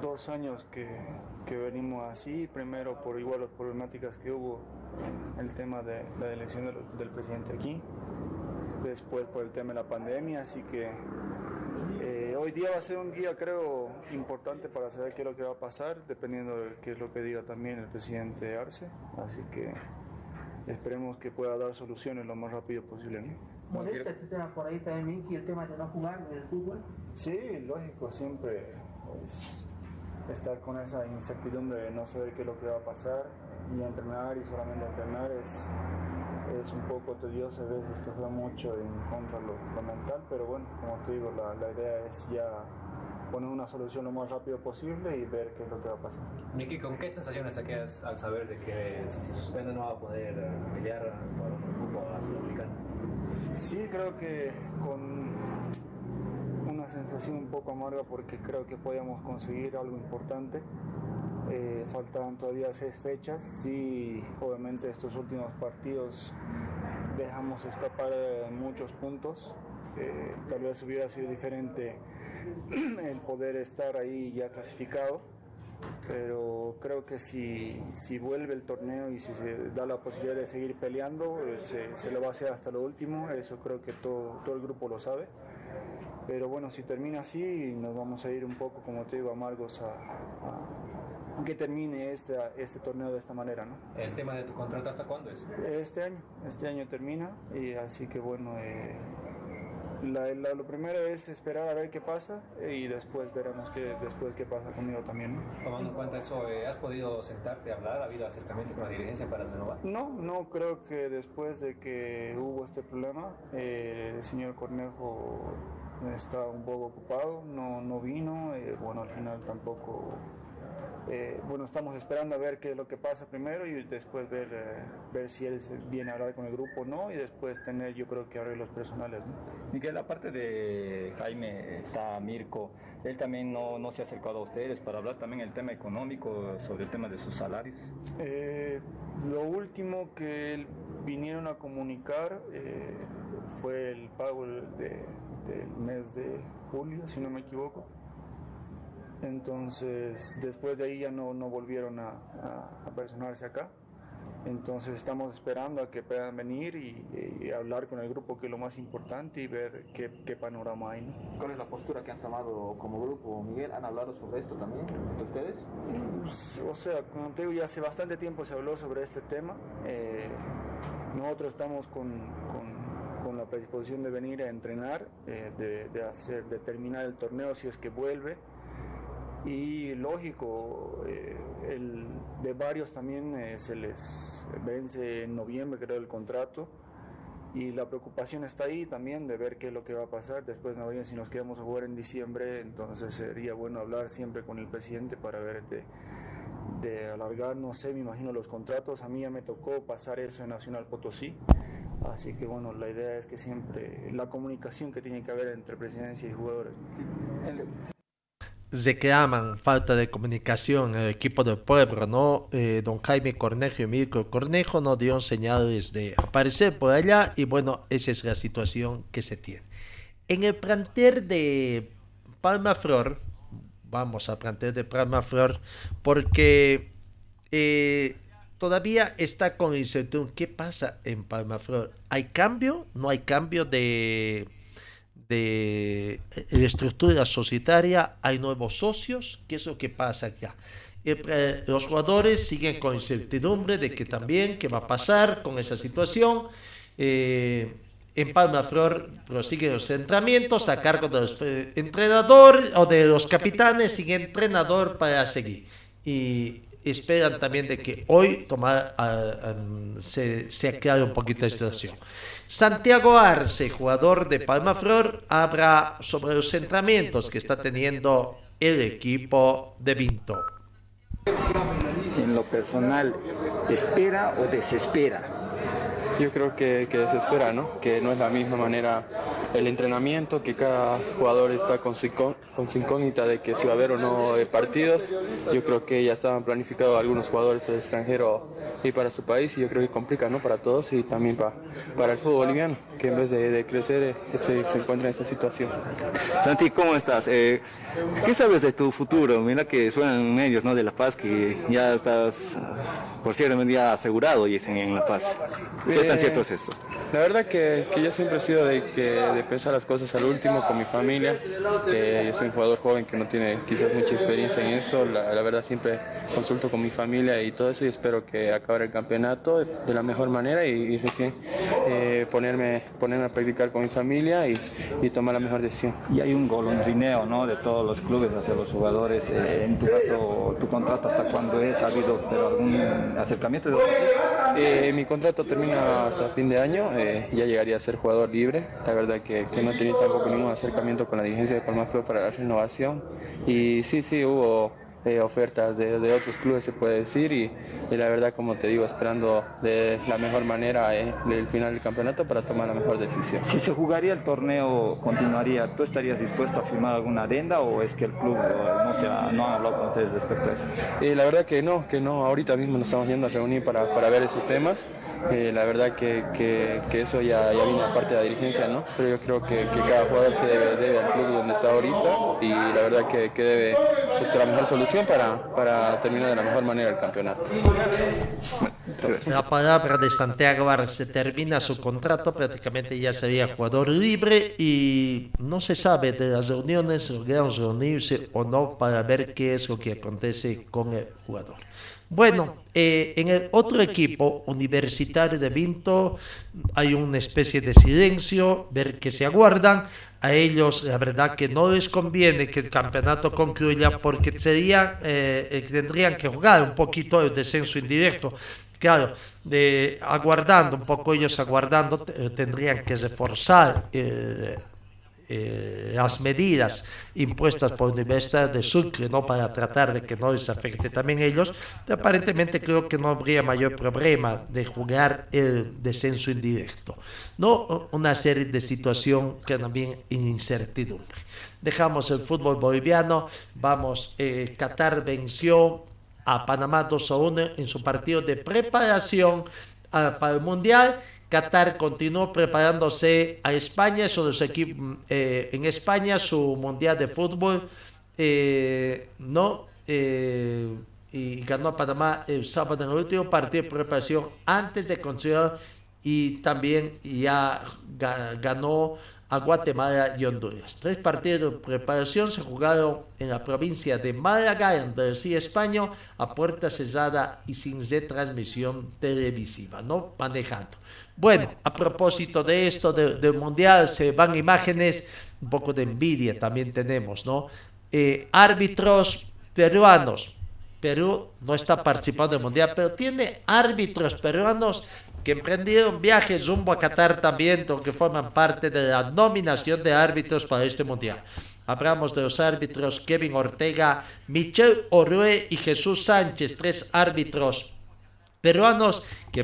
dos años que, que venimos así, primero por igual las problemáticas que hubo el tema de la elección del presidente aquí, después por el tema de la pandemia, así que eh, hoy día va a ser un día creo importante para saber qué es lo que va a pasar, dependiendo de qué es lo que diga también el presidente Arce, así que esperemos que pueda dar soluciones lo más rápido posible. ¿Molesta este tema por ahí también, Miki, el tema de no jugar en el fútbol? Sí, lógico, siempre es estar con esa incertidumbre de no saber qué es lo que va a pasar y entrenar y solamente entrenar es, es un poco tedioso, a veces te juega mucho en contra de lo, lo mental, pero bueno, como te digo, la, la idea es ya poner una solución lo más rápido posible y ver qué es lo que va a pasar. Miki, ¿con qué sensaciones te quedas al saber de que si se suspende no va a poder eh, pelear por un grupo a Sudamericana? Sí, creo que con una sensación un poco amarga porque creo que podíamos conseguir algo importante. Eh, faltaban todavía seis fechas. Sí, obviamente estos últimos partidos dejamos escapar eh, muchos puntos. Eh, tal vez hubiera sido diferente el poder estar ahí ya clasificado, pero creo que si, si vuelve el torneo y si se da la posibilidad de seguir peleando, eh, se, se lo va a hacer hasta lo último, eso creo que todo, todo el grupo lo sabe. Pero bueno, si termina así, nos vamos a ir un poco, como te digo, amargos a, a que termine este, este torneo de esta manera. ¿no? ¿El tema de tu contrato hasta cuándo es? Este año, este año termina y así que bueno, eh, la- la- lo primero es esperar a ver qué pasa eh, y después veremos qué, después qué pasa conmigo también. ¿no? Tomando en cuenta eso, eh, ¿has podido sentarte a hablar? ¿Ha habido acercamiento con la dirigencia para renovar? No, no creo que después de que hubo este problema, eh, el señor Cornejo está un poco ocupado, no, no vino, eh, bueno, al final tampoco, eh, bueno, estamos esperando a ver qué es lo que pasa primero y después ver, eh, ver si él viene a hablar con el grupo o no y después tener yo creo que arreglos personales. ¿no? Miguel, aparte de Jaime, está Mirko, él también no, no se ha acercado a ustedes para hablar también el tema económico, sobre el tema de sus salarios. Eh, lo último que vinieron a comunicar eh, fue el pago de- del mes de julio, si no me equivoco. Entonces, después de ahí ya no, no volvieron a, a, a personarse acá. Entonces estamos esperando a que puedan venir y, y hablar con el grupo, que es lo más importante, y ver qué, qué panorama hay. ¿no? ¿Cuál es la postura que han tomado como grupo, Miguel? ¿Han hablado sobre esto también ustedes? O sea, como te digo, ya hace bastante tiempo se habló sobre este tema. Eh, nosotros estamos con, con- con la predisposición de venir a entrenar, eh, de, de hacer, de terminar el torneo si es que vuelve. Y lógico, eh, el, de varios también eh, se les vence en noviembre, creo, el contrato. Y la preocupación está ahí también de ver qué es lo que va a pasar después de noviembre. Si nos quedamos a jugar en diciembre, entonces sería bueno hablar siempre con el presidente para ver de, de alargar, no sé, me imagino los contratos. A mí ya me tocó pasar eso en Nacional Potosí. Así que bueno, la idea es que siempre la comunicación que tiene que haber entre presidencia y jugadores. Reclaman falta de comunicación en el equipo del pueblo, ¿no? Eh, don Jaime Cornejo y Mirko Cornejo no dieron señales de aparecer por allá y bueno, esa es la situación que se tiene. En el plantel de Palma Flor, vamos al plantel de Palma Flor, porque eh, todavía está con incertidumbre. ¿Qué pasa en Palma Flor? ¿Hay cambio? ¿No hay cambio de de la estructura societaria, hay nuevos socios, ¿qué es lo que pasa acá? Eh, eh, los jugadores siguen con incertidumbre de que también, qué va a pasar con esa situación. Eh, en Palma Flor prosiguen los entrenamientos a cargo de los eh, entrenadores o de los capitanes sin entrenador para seguir. Y esperan también de que hoy tomar, ah, ah, se, se aclare un poquito la situación. Santiago Arce, jugador de Palma Flor, habla sobre los entrenamientos que está teniendo el equipo de Vinto. En lo personal, ¿espera o desespera? Yo creo que, que desespera, ¿no? Que no es la misma manera el entrenamiento, que cada jugador está con su, incógnita de que si va a haber o no eh, partidos. Yo creo que ya estaban planificados algunos jugadores del extranjero y para su país y yo creo que complica, ¿no? Para todos y también para, para el fútbol boliviano, que en vez de, de crecer eh, se, se encuentra en esta situación. Santi, ¿cómo estás? Eh, ¿Qué sabes de tu futuro? Mira que suenan medios ¿no? de La Paz que ya estás, por cierto, ya asegurado y dicen en La Paz. ¿Qué tan cierto es esto? La verdad que, que yo siempre he sido de, que, de pensar las cosas al último con mi familia. Eh, yo soy un jugador joven que no tiene quizás mucha experiencia en esto. La, la, verdad siempre consulto con mi familia y todo eso y espero que acabe el campeonato de la mejor manera y, y recién eh, ponerme, ponerme a practicar con mi familia y, y, tomar la mejor decisión. Y hay un golondrineo ¿no? de todos los clubes hacia los jugadores. Eh, en tu caso, ¿tu contrato hasta cuándo es? ¿Ha habido algún acercamiento? De... mi contrato termina hasta fin de año. ya llegaría a ser jugador libre. La verdad que, no tenido tampoco ningún acercamiento con la dirigencia de Palma Feo para la renovación. Y sí, sí, hubo eh, ofertas de, de, otros clubes, se puede decir, y, y, la verdad, como te digo, esperando de la mejor manera eh, el final del campeonato para tomar la mejor decisión. Si se jugaría el torneo, continuaría, ¿tú estarías dispuesto a firmar alguna adenda o es que el club no, se ha, no ha hablado con ustedes respecto a eso? Eh, la verdad que no, que no, ahorita mismo nos estamos yendo a reunir para, para ver esos temas. Eh, la verdad que, que, eso ya, ya viene aparte de la dirigencia, ¿no? Pero yo creo que, cada jugador se debe, debe, al club donde está ahorita y la verdad que, debe buscar la mejor solución para, para terminar de la mejor manera el campeonato. La palabra de Santiago Arce termina su contrato, prácticamente ya sería jugador libre y no se sabe de las reuniones, lograron reunirse o no para ver qué es lo que acontece con el jugador. Bueno, eh, en el otro equipo, Universitario de Vinto, hay una especie de silencio, ver que se aguardan. A ellos, la verdad que no les conviene que el campeonato concluya porque serían, eh, tendrían que jugar un poquito el descenso indirecto. Claro, de, aguardando, un poco ellos aguardando, tendrían que reforzar eh, eh, las medidas impuestas por la Universidad de Sucre ¿no? para tratar de que no les afecte también ellos, aparentemente creo que no habría mayor problema de jugar el descenso indirecto. No una serie de situaciones que también incertidumbre. Dejamos el fútbol boliviano, vamos, eh, Qatar venció a Panamá 2 a 1 en su partido de preparación uh, para el Mundial Qatar continuó preparándose a España, son los equipos eh, en España, su mundial de fútbol, eh, no, eh, y ganó a Panamá el sábado en el último partido de preparación antes de considerar y también ya ganó a Guatemala y Honduras. Tres partidos de preparación se jugaron en la provincia de Málaga, Andalucía, España, a puerta cerrada y sin retransmisión televisiva, no manejando. Bueno, a propósito de esto, del de Mundial, se van imágenes, un poco de envidia también tenemos, ¿no? Eh, árbitros peruanos. Perú no está participando del Mundial, pero tiene árbitros peruanos que emprendieron viajes rumbo a Qatar también, que forman parte de la nominación de árbitros para este Mundial. Hablamos de los árbitros Kevin Ortega, Michel Orue y Jesús Sánchez, tres árbitros peruanos que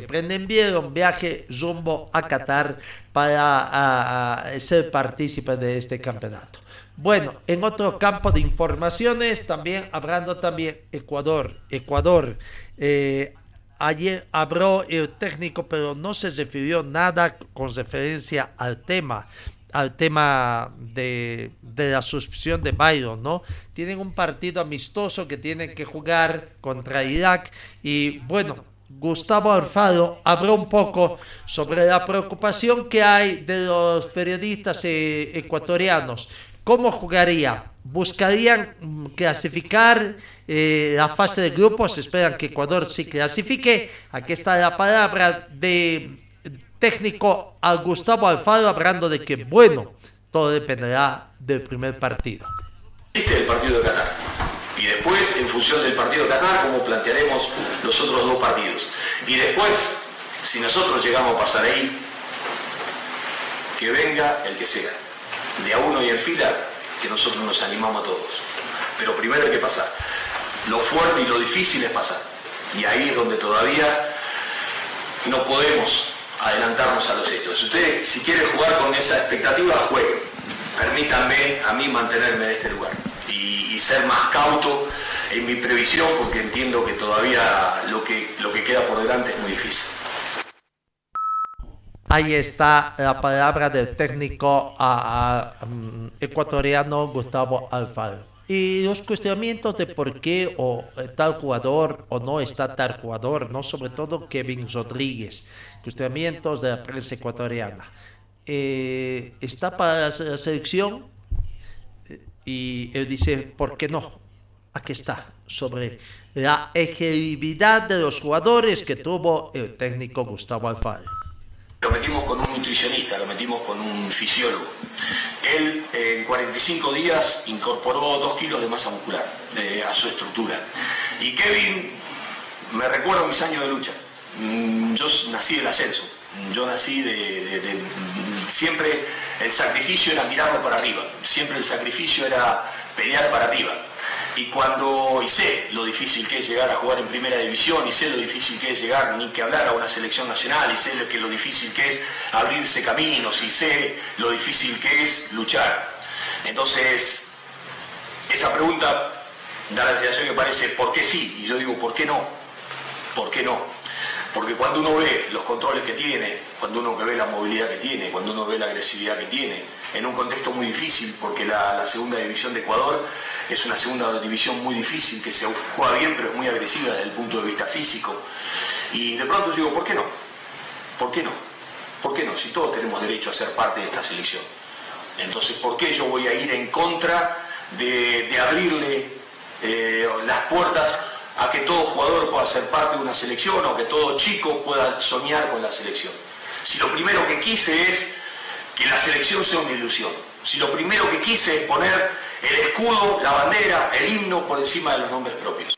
un viaje rumbo a Qatar para ser partícipe de este campeonato. Bueno, en otro campo de informaciones, también hablando también Ecuador. Ecuador, eh, ayer habló el técnico, pero no se refirió nada con referencia al tema al tema de, de, la suspensión de Byron, ¿no? Tienen un partido amistoso que tienen que jugar contra Irak y bueno, Gustavo Alfaro habló un poco sobre la preocupación que hay de los periodistas eh, ecuatorianos. ¿Cómo jugaría? ¿Buscarían clasificar eh, la fase de grupos? Esperan que Ecuador sí clasifique. Aquí está la palabra de técnico a Gustavo Alfaro hablando de que, bueno, todo dependerá del primer partido. Este es el partido de Qatar y después, en función del partido de Qatar, cómo plantearemos los otros dos partidos. Y después, si nosotros llegamos a pasar ahí, que venga el que sea, de a uno y en fila, que nosotros nos animamos a todos. Pero primero hay que pasar. Lo fuerte y lo difícil es pasar. Y ahí es donde todavía no podemos adelantarnos a los hechos. Si ustedes, si quieren jugar con esa expectativa, jueguen. Permítanme a mí mantenerme en este lugar y, ser más cauto en mi previsión porque entiendo que todavía lo que, lo que queda por delante es muy difícil. Ahí está la palabra del técnico a, a, um, ecuatoriano Gustavo Alfaro. Y los cuestionamientos de por qué o tal jugador o no está tal jugador, no sobre todo Kevin Rodríguez, cuestionamientos de la prensa ecuatoriana. eh, está para la selección y él dice, ¿por qué no? Aquí está, sobre la ejecutividad de los jugadores que tuvo el técnico Gustavo Alfaro. Lo metimos con un nutricionista, lo metimos con un fisiólogo. Él en 45 días incorporó 2 kilos de masa muscular a su estructura. Y Kevin me recuerda mis años de lucha. Mm, yo nací del ascenso, yo nací de, Siempre el sacrificio era mirarlo para arriba, siempre el sacrificio era pelear para arriba. Y cuando y sé lo difícil que es llegar a jugar en primera división, y sé lo difícil que es llegar ni que hablar a una selección nacional, y sé lo, que, lo difícil que es abrirse caminos, y sé lo difícil que es luchar. Entonces, esa pregunta da la sensación que parece, ¿por qué sí? Y yo digo, ¿por qué no? ¿Por qué no? Porque cuando uno ve los controles que tiene, cuando uno ve la movilidad que tiene, cuando uno ve la agresividad que tiene, en un contexto muy difícil, porque la, segunda división de Ecuador es una segunda división muy difícil, que se juega bien, pero es muy agresiva desde el punto de vista físico. Y de pronto digo, ¿por qué no? ¿Por qué no? ¿Por qué no? Si todos tenemos derecho a ser parte de esta selección. Entonces, ¿por qué yo voy a ir en contra de, abrirle eh, las puertas a que todo jugador pueda ser parte de una selección o que todo chico pueda soñar con la selección. Si lo primero que quise es que la selección sea una ilusión, si lo primero que quise es poner el escudo, la bandera, el himno por encima de los nombres propios.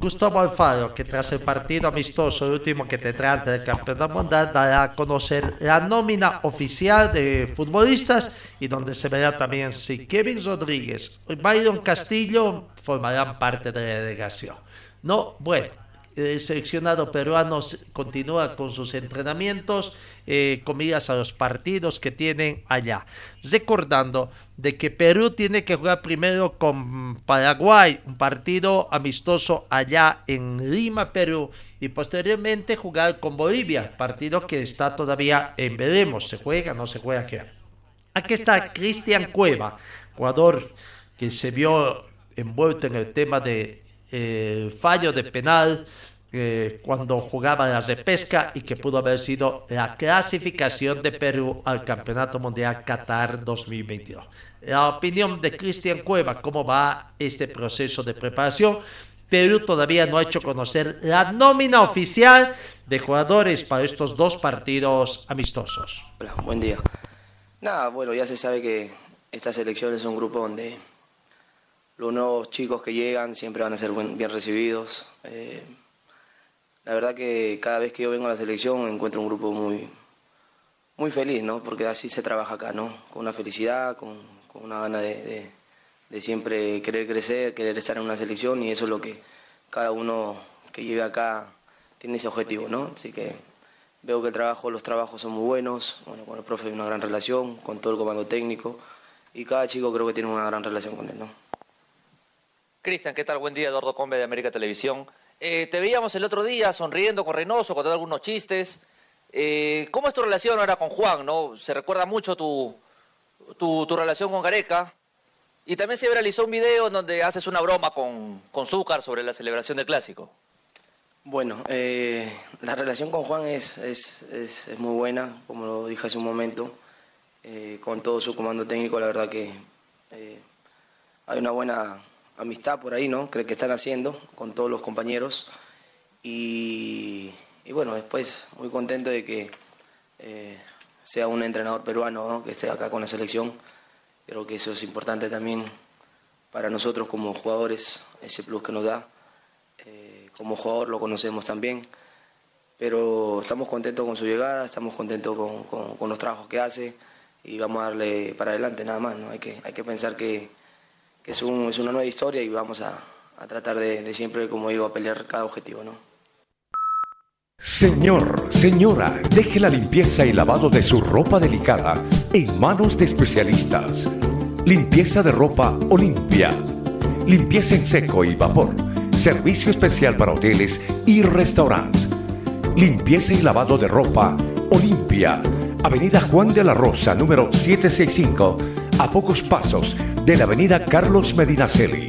Gustavo Alfaro, que tras el partido amistoso, el último que tendrá ante el campeonato mundial, dará a conocer la nómina oficial de futbolistas y donde se verá también si Kevin Rodríguez y Byron Castillo formarán parte de la delegación. No, bueno, el seleccionado peruano continúa con sus entrenamientos, eh, comidas a los partidos que tienen allá. Recordando de que Perú tiene que jugar primero con Paraguay, un partido amistoso allá en Lima, Perú, y posteriormente jugar con Bolivia, partido que está todavía en veremos, se juega, no se juega, ¿qué? Aquí está Cristian Cueva, jugador que se vio envuelto en el tema de eh, fallo de penal eh, cuando jugaba la repesca y que pudo haber sido la clasificación de Perú al Campeonato Mundial Qatar 2022. La opinión de Cristian Cueva, cómo va este proceso de preparación. Perú todavía no ha hecho conocer la nómina oficial de jugadores para estos dos partidos amistosos. Hola, buen día. Nada, bueno, ya se sabe que esta selección es un grupo donde los nuevos chicos que llegan siempre van a ser bien recibidos. Eh, la verdad que cada vez que yo vengo a la selección encuentro un grupo muy, muy feliz, ¿no? Porque así se trabaja acá, ¿no? Con una felicidad, con, una gana de, siempre querer crecer, querer estar en una selección y eso es lo que cada uno que llega acá tiene ese objetivo, ¿no? Así que veo que el trabajo, los trabajos son muy buenos, bueno, con el profe hay una gran relación, con todo el comando técnico y cada chico creo que tiene una gran relación con él, ¿no? Cristian, ¿qué tal? Buen día, Eduardo Combe de América Televisión. Eh, te veíamos el otro día sonriendo con Reynoso, contando algunos chistes. Eh, ¿Cómo es tu relación ahora con Juan? ¿no? Se recuerda mucho tu, tu, relación con Gareca. Y también se realizó un video en donde haces una broma con, con Zúcar sobre la celebración del clásico. Bueno, eh, la relación con Juan es, es, es, muy buena, como lo dije hace un momento. con todo su comando técnico, la verdad que hay una buena amistad por ahí, ¿no? Creo que están haciendo con todos los compañeros. Y, bueno, después muy contento de que eh, sea un entrenador peruano que esté acá con la selección. Creo que eso es importante también para nosotros como jugadores, ese plus que nos da. Eh, como jugador lo conocemos también, pero estamos contentos con su llegada, estamos contentos con, los trabajos que hace y vamos a darle para adelante nada más. ¿no? Hay, que, hay que pensar que es, un, es una nueva historia y vamos a, a tratar de, siempre, como digo, a pelear cada objetivo, ¿no? Señor, señora, deje la limpieza y lavado de su ropa delicada en manos de especialistas. Limpieza de ropa Olimpia. Limpieza en seco y vapor. Servicio especial para hoteles y restaurantes. Limpieza y lavado de ropa Olimpia. Avenida Juan de la Rosa, número 765, a pocos pasos de la avenida Carlos Medinaceli.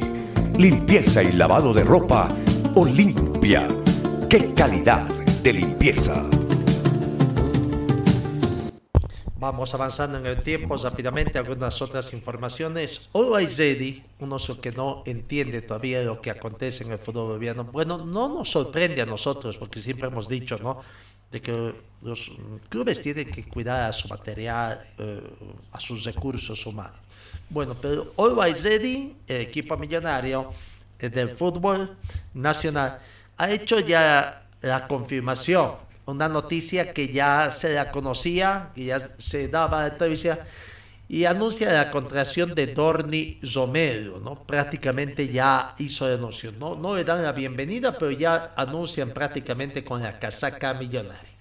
Limpieza y lavado de ropa Olimpia. ¡Qué calidad de limpieza! Vamos avanzando en el tiempo rápidamente algunas otras informaciones. Always Ready, uno que no entiende todavía lo que acontece en el fútbol boliviano, bueno, no nos sorprende a nosotros porque siempre hemos dicho, ¿no? De que los clubes tienen que cuidar a su material, eh, a sus recursos humanos. Bueno, pero Always Ready, el equipo millonario del fútbol nacional, ha hecho ya la confirmación una noticia que ya se la conocía, que ya se daba en televisión, y anuncia la contracción de Dorni Romero, ¿no? Prácticamente ya hizo el anuncio, ¿no? No le dan la bienvenida, pero ya anuncian prácticamente con la casaca millonaria.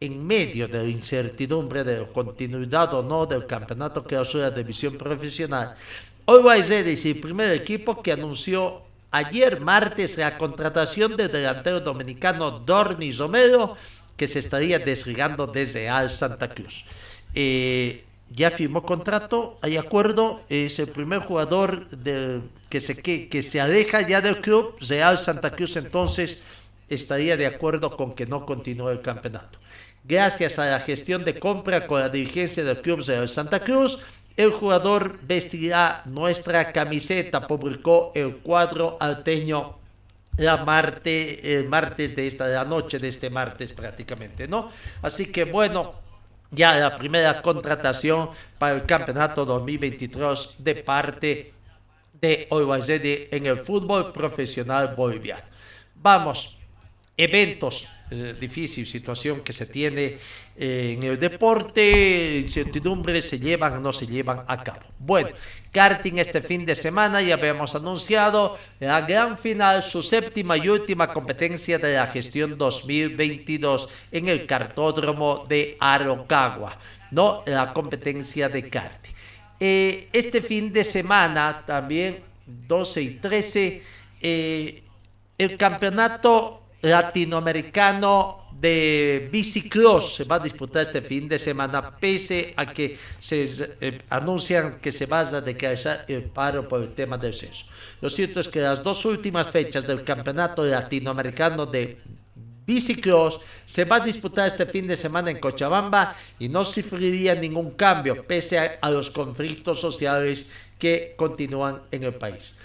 En medio de la incertidumbre de la continuidad o no del campeonato que clausura de división profesional, hoy va a ser el primer equipo que anunció ayer martes la contratación del delantero dominicano Dorni Romero, que se estaría desligando desde Al Santa Cruz. Eh, ya firmó contrato, hay acuerdo, es el primer jugador que, se, que, se aleja ya del club, Real Santa Cruz entonces estaría de acuerdo con que no continúe el campeonato. Gracias a la gestión de compra con la dirigencia del club Real Santa Cruz, el jugador vestirá nuestra camiseta, publicó el cuadro alteño la martes, el martes de esta la noche de este martes prácticamente, ¿no? Así que bueno, ya la primera contratación para el campeonato 2023 de parte de Oibazede en el fútbol profesional boliviano. Vamos, eventos difícil situación que se tiene eh, en el deporte, incertidumbres se llevan o no se llevan a cabo. Bueno, karting este fin de semana ya habíamos anunciado la gran final, su séptima y última competencia de la gestión 2022 en el cartódromo de Arocagua, ¿no? La competencia de karting. Eh, este fin de semana también, 12 y 13, eh, el campeonato latinoamericano de bicicross se va a disputar este fin de semana, pese a que se eh, anuncian que se va a declarar el paro por el tema del censo. Lo cierto es que las dos últimas fechas del campeonato latinoamericano de bicicross se va a disputar este fin de semana en Cochabamba y no sufriría ningún cambio, pese a los conflictos sociales que continúan en el país.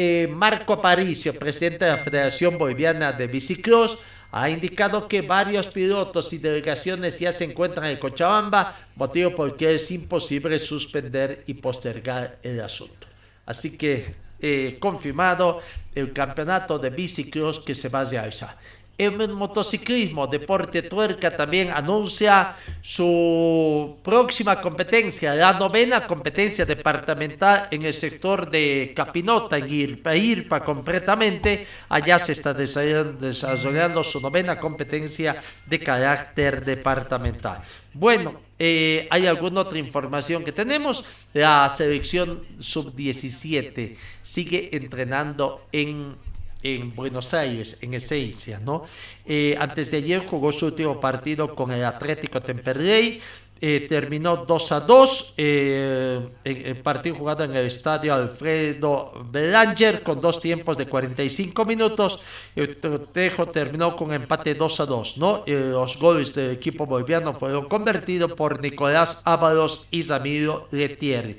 Eh, Marco Aparicio, presidente de la Federación Boliviana de Bicicross, ha indicado que varios pilotos y delegaciones ya se encuentran en Cochabamba, motivo por que es imposible suspender y postergar el asunto. Así que, eh, confirmado el campeonato de bicicross que se va a realizar. El motociclismo Deporte Tuerca también anuncia su próxima competencia, la novena competencia departamental en el sector de Capinota, en Irpa, Irpa completamente. Allá se está desarrollando su novena competencia de carácter departamental. Bueno, eh, hay alguna otra información que tenemos. La selección sub-17 sigue entrenando en en Buenos Aires, en esencia, ¿no? Eh, antes de ayer jugó su último partido con el Atlético Temperley, eh, terminó 2 a 2, eh, el partido jugado en el estadio Alfredo Belanger con dos tiempos de 45 minutos. El Tejo terminó con empate 2 a 2, ¿no? los goles del equipo boliviano fueron convertidos por Nicolás Ábalos y Ramiro Letieri.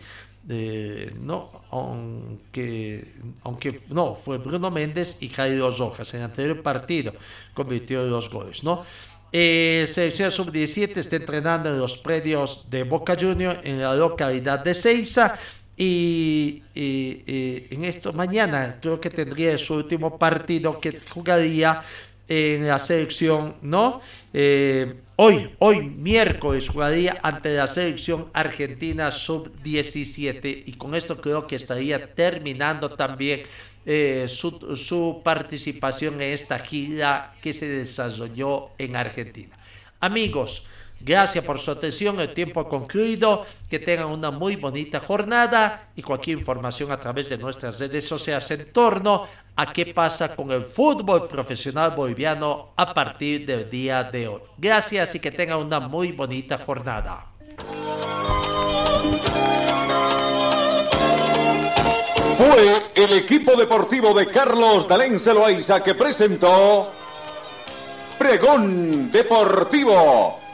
No, aunque, aunque no, fue Bruno Méndez y Jairo Rojas. En el anterior partido convirtió los goles, ¿no? Eh, selección sub-17 está entrenando en los predios de Boca Junior en la localidad de Ceiza. Y, en esto mañana creo que tendría su último partido que jugaría en la selección, ¿no? Eh, hoy, hoy miércoles jugaría ante la selección argentina sub-17 y con esto creo que estaría terminando también eh, su, su participación en esta gira que se desarrolló en Argentina. Amigos, Gracias por su atención, el tiempo ha concluido, que tengan una muy bonita jornada y cualquier información a través de nuestras redes sociales en torno a qué pasa con el fútbol profesional boliviano a partir del día de hoy. Gracias y que tengan una muy bonita jornada. Fue el equipo deportivo de Carlos Dalén Celoaiza que presentó Pregón Deportivo